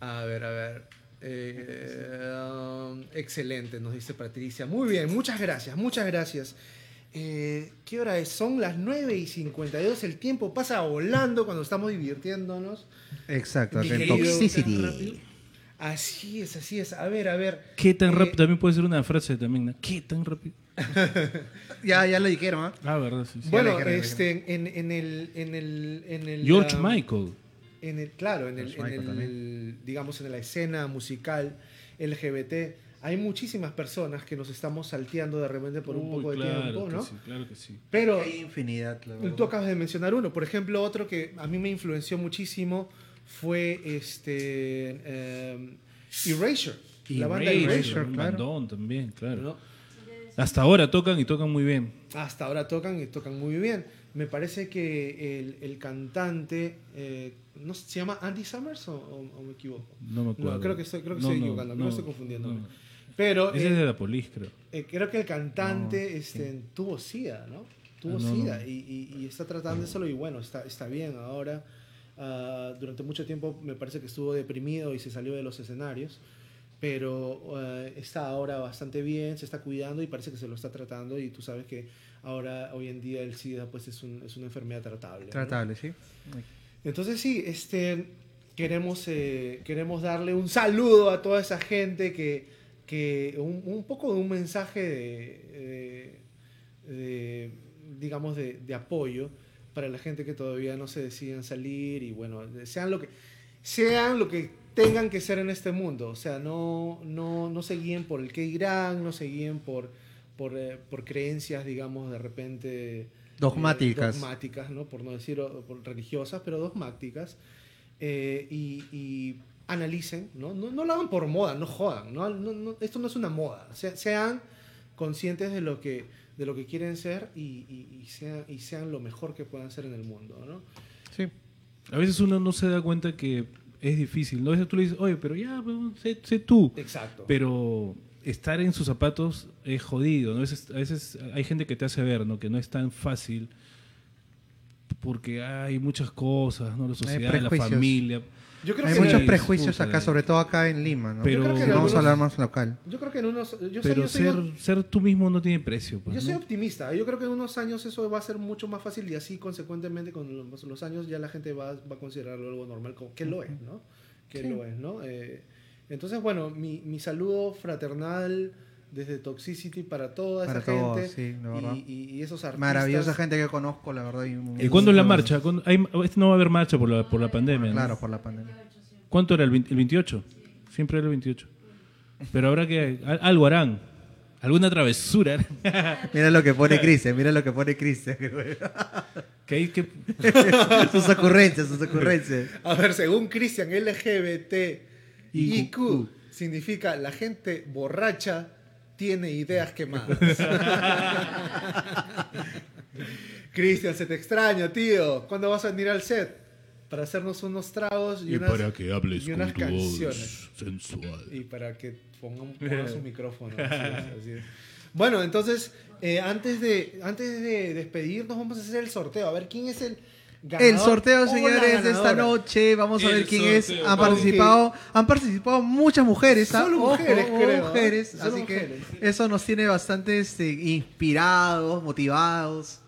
A ver, a ver. Eh, um, excelente, nos dice Patricia. Muy bien, muchas gracias, muchas gracias. Eh, ¿Qué hora es? Son las 9 y 52. El tiempo pasa volando cuando estamos divirtiéndonos. Exacto, en Toxicity. Así es, así es. A ver, a ver. ¿Qué tan Eh, rápido? También puede ser una frase también. ¿no? ¿Qué tan rápido? [laughs] Ya, ya lo dijeron, ¿ah? Ah, verdad, sí. sí. Bueno, dijeron, este, en, en el, en el, en el, George um, Michael. en el, claro, en el, en el- digamos, en la escena musical LGBT, hay muchísimas personas que nos estamos salteando de repente por un poco de claro tiempo, que ¿no? sí, claro que sí. Pero Hay infinidad, tú acabas de mencionar uno. Por ejemplo, otro que a mí me influenció muchísimo fue este eh, Erasure. La banda Erasure, Erasure, claro. bandón también, claro. ¿no? Hasta ahora tocan y tocan muy bien. Hasta ahora tocan y tocan muy bien. Me parece que el, el cantante, eh, ¿no se llama Andy Summers o, o- o me equivoco? No me acuerdo. No, creo que estoy, creo que No, estoy no, equivocando, creo no, que estoy confundiendo. no. Pero Ese eh, es de la polis, creo. eh, creo que el cantante este, tuvo SIDA, ¿no? Tuvo Ah, SIDA. Y, y- y está tratándoselo y bueno, está, está bien ahora. Ah, durante mucho tiempo me parece que estuvo deprimido y se salió de los escenarios, pero eh, está ahora bastante bien, se está cuidando y parece que se lo está tratando y tú sabes que ahora hoy en día el SIDA pues es, un- es una enfermedad tratable. ¿no? Tratable, sí. Entonces sí, este, queremos, eh, queremos darle un saludo a toda esa gente que, que un, un poco de un mensaje de, de- de, digamos, de, de apoyo para la gente que todavía no se deciden salir y bueno, sean lo que, sean lo que tengan que ser en este mundo. O sea, no, no, no se guíen por el que dirán, no se guíen por, por, eh, por creencias, digamos, de repente... eh, Dogmáticas. dogmáticas, ¿no? Por no decir por religiosas, pero dogmáticas. eh, y, y analicen, ¿no? ¿no? No lo hagan por moda, no jodan. ¿no? No- no- esto no es una moda. Se- sean conscientes de lo que, de lo que quieren ser y, y- y sean, y sean lo mejor que puedan ser en el mundo, ¿no? Sí. A veces uno no se da cuenta que es difícil. ¿no? A veces tú le dices, oye, pero ya, pues, sé, sé tú. Exacto. Pero estar en sus zapatos es jodido. ¿no? A, veces, a veces hay gente que te hace ver ¿no? que no es tan fácil porque hay muchas cosas, ¿no? la sociedad, la familia. yo creo Hay que muchos prejuicios puta, acá, sobre todo acá en Lima, ¿no? Pero- Yo creo que Vamos algunos- a hablar más local. Yo creo que en unos... Yo Pero yo soy- ser, ser tú mismo no tiene precio. pues, Yo soy optimista. Yo creo que en unos años eso va a ser mucho más fácil y así, consecuentemente, con los, los años ya la gente va, va a considerarlo algo normal, como que lo es, ¿no? Que Sí. lo es, ¿no? Eh, entonces, bueno, mi, mi saludo fraternal desde Toxicity para toda Para esa todos, gente sí, la verdad. y, y- y esos artistas. Maravillosa gente que conozco, la verdad. y- ¿Y cuándo es la marcha? ¿Cuándo- hay- este no va a haber marcha por la, por la pandemia. ¿no? Claro, por la pandemia. ¿Cuánto era? ¿El, 20 el 28? Siempre era el 28. Pero habrá que... al- Algo harán. Alguna travesura. [laughs] Mira lo que pone [laughs] Cristian, mira lo que pone Cristian. que hay que... [laughs] sus ocurrencias, sus ocurrencias. A ver, según Christian, LGBT. IQ significa la gente borracha tiene ideas quemadas. [laughs] Cristian, se te extraña, tío. ¿Cuándo vas a venir al set? Para hacernos unos tragos y, unas, que hables y unas canciones. sensual. Y para que pongan, pongan su [laughs] micrófono. así es, así es. Bueno, entonces, eh, antes, de, antes de despedirnos, vamos a hacer el sorteo. A ver quién es el ganador. El sorteo, señores, de esta noche. Vamos a ver quién es. sorteo. Han participado, han participado muchas mujeres. ¿ah? Solo mujeres, ojo, creo, ¿ah? mujeres. Solo Así mujeres. que eso nos tiene bastante este, inspirados, motivados.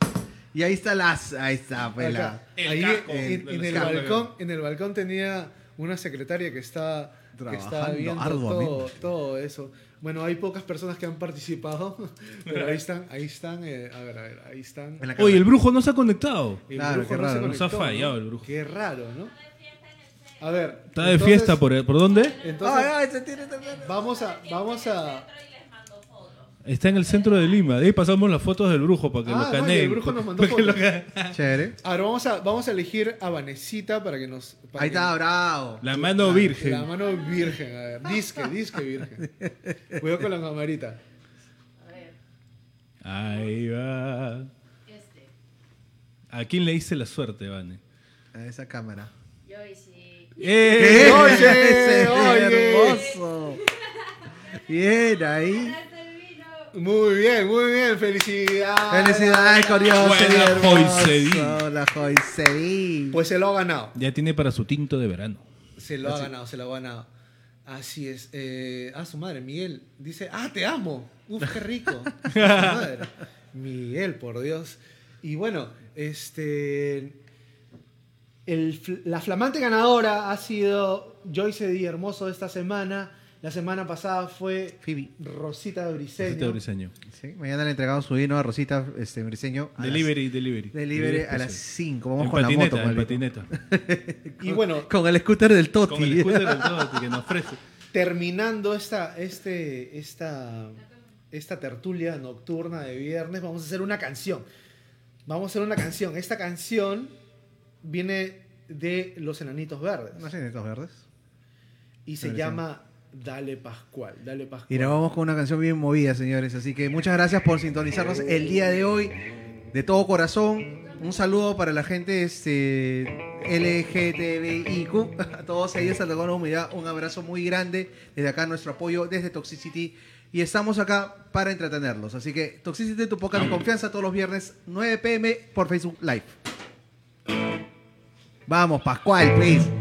Y ahí está las, ahí está, pues la. Acá. El Ahí casco en, en el balcón, en el balcón tenía una secretaria que está, que está viendo todo, todo eso. Bueno, hay pocas personas que han participado, [laughs] pero ahí están, ahí están, eh, a ver, a ver, ahí están. Oye, el brujo no se ha conectado. El Claro, brujo qué no se raro. Nos ha conectó, fallado ¿no? el brujo. Qué raro, ¿no? A ver. Está de entonces- fiesta, ¿por, ¿por dónde? Entonces, Ay, ay, se tiene vamos a, vamos a. Está en el centro de Lima. De ahí pasamos las fotos del brujo para que Ah, lo caneen. el brujo nos mandó [laughs] fotos. Chévere. A ver, vamos a, vamos a elegir a Vanesita para que nos. para Ahí que- está, bravo. La mano virgen. La mano virgen, a ver. Disque, disque virgen. [laughs] Cuidado con la camarita. Ahí va. Este. ¿A quién le hice la suerte, Vane? A esa cámara. Yo sí. ¡Eh! [laughs] Ese oye. hermoso. Bien, ahí. Muy bien, muy bien. Felicidades. Felicidades, curioso. Buena. La Joycedí. Pues se lo ha ganado. Ya tiene para su tinto de verano. Se lo ha ganado, se lo ha ganado. Así es. Eh, ah, su madre, Miguel. Dice, ah, te amo. Uf, qué rico. [laughs] Su madre. Miguel, por Dios. Y bueno, este. el la flamante ganadora ha sido Joyce Di Hermoso de esta semana. La semana pasada fue Phoebe. Rosita Briseño. Este briseño. Sí, mañana le entregamos su vino a Rosita este, Briseño. a Delivery, delivery. las- Delivery a las especial. 5. Vamos En con patineta, la moto. en maldito. patineta. [laughs] Y bueno, Con el scooter del Toti. Con el scooter del todo que nos ofrece. terminando esta, este, esta, esta tertulia nocturna de viernes, vamos a hacer una canción. Vamos a hacer una canción. Esta canción viene de Los Enanitos Verdes ¿No sé, netos verdes? y se Versión. llama Dale Pascual. Dale Pascual. Y nos vamos con una canción bien movida, señores. Así que muchas gracias por sintonizarnos el día de hoy. De todo corazón. Un saludo para la gente este, LGTBIQ. [laughs] A todos ellos, a toda la comunidad. Un abrazo muy grande. Desde acá, nuestro apoyo desde Toxicity. Y estamos acá para entretenerlos. Así que Toxicity, tu poca de confianza, todos los viernes, 9 pm por Facebook Live. Vamos, Pascual, please.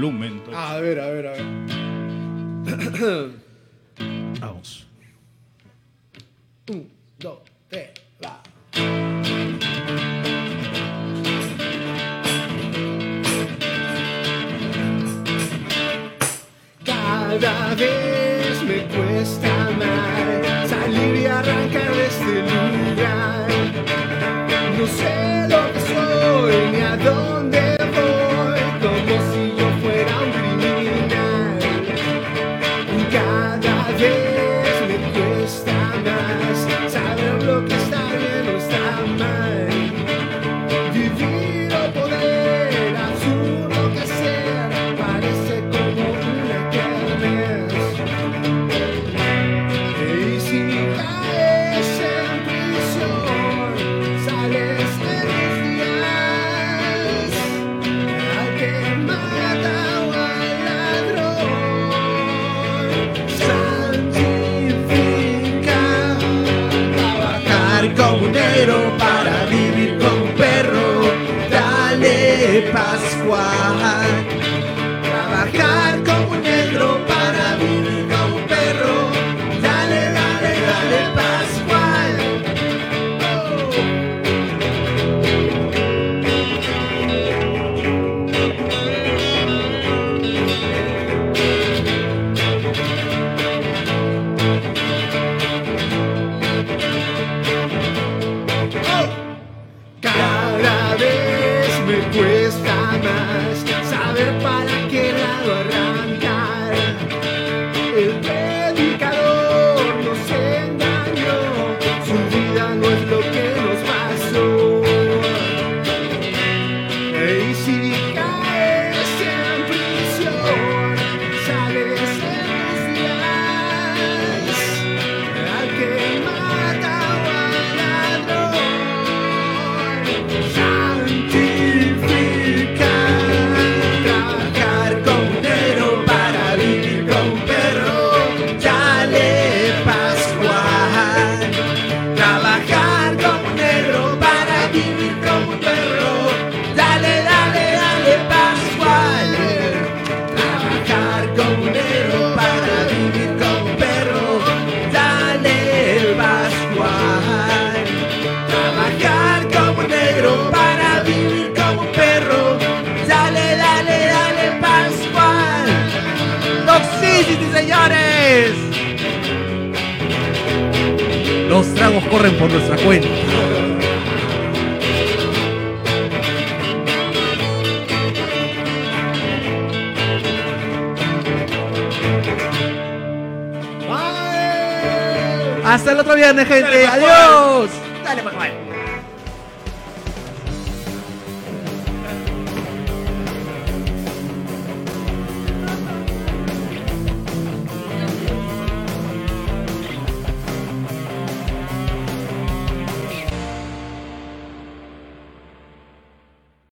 volumen. Entonces. A ver, a ver, a ver. [clears throat] Vamos. Un, dos, tres, va. Cada vez me cuesta más salir y arrancar de este lugar. No sé.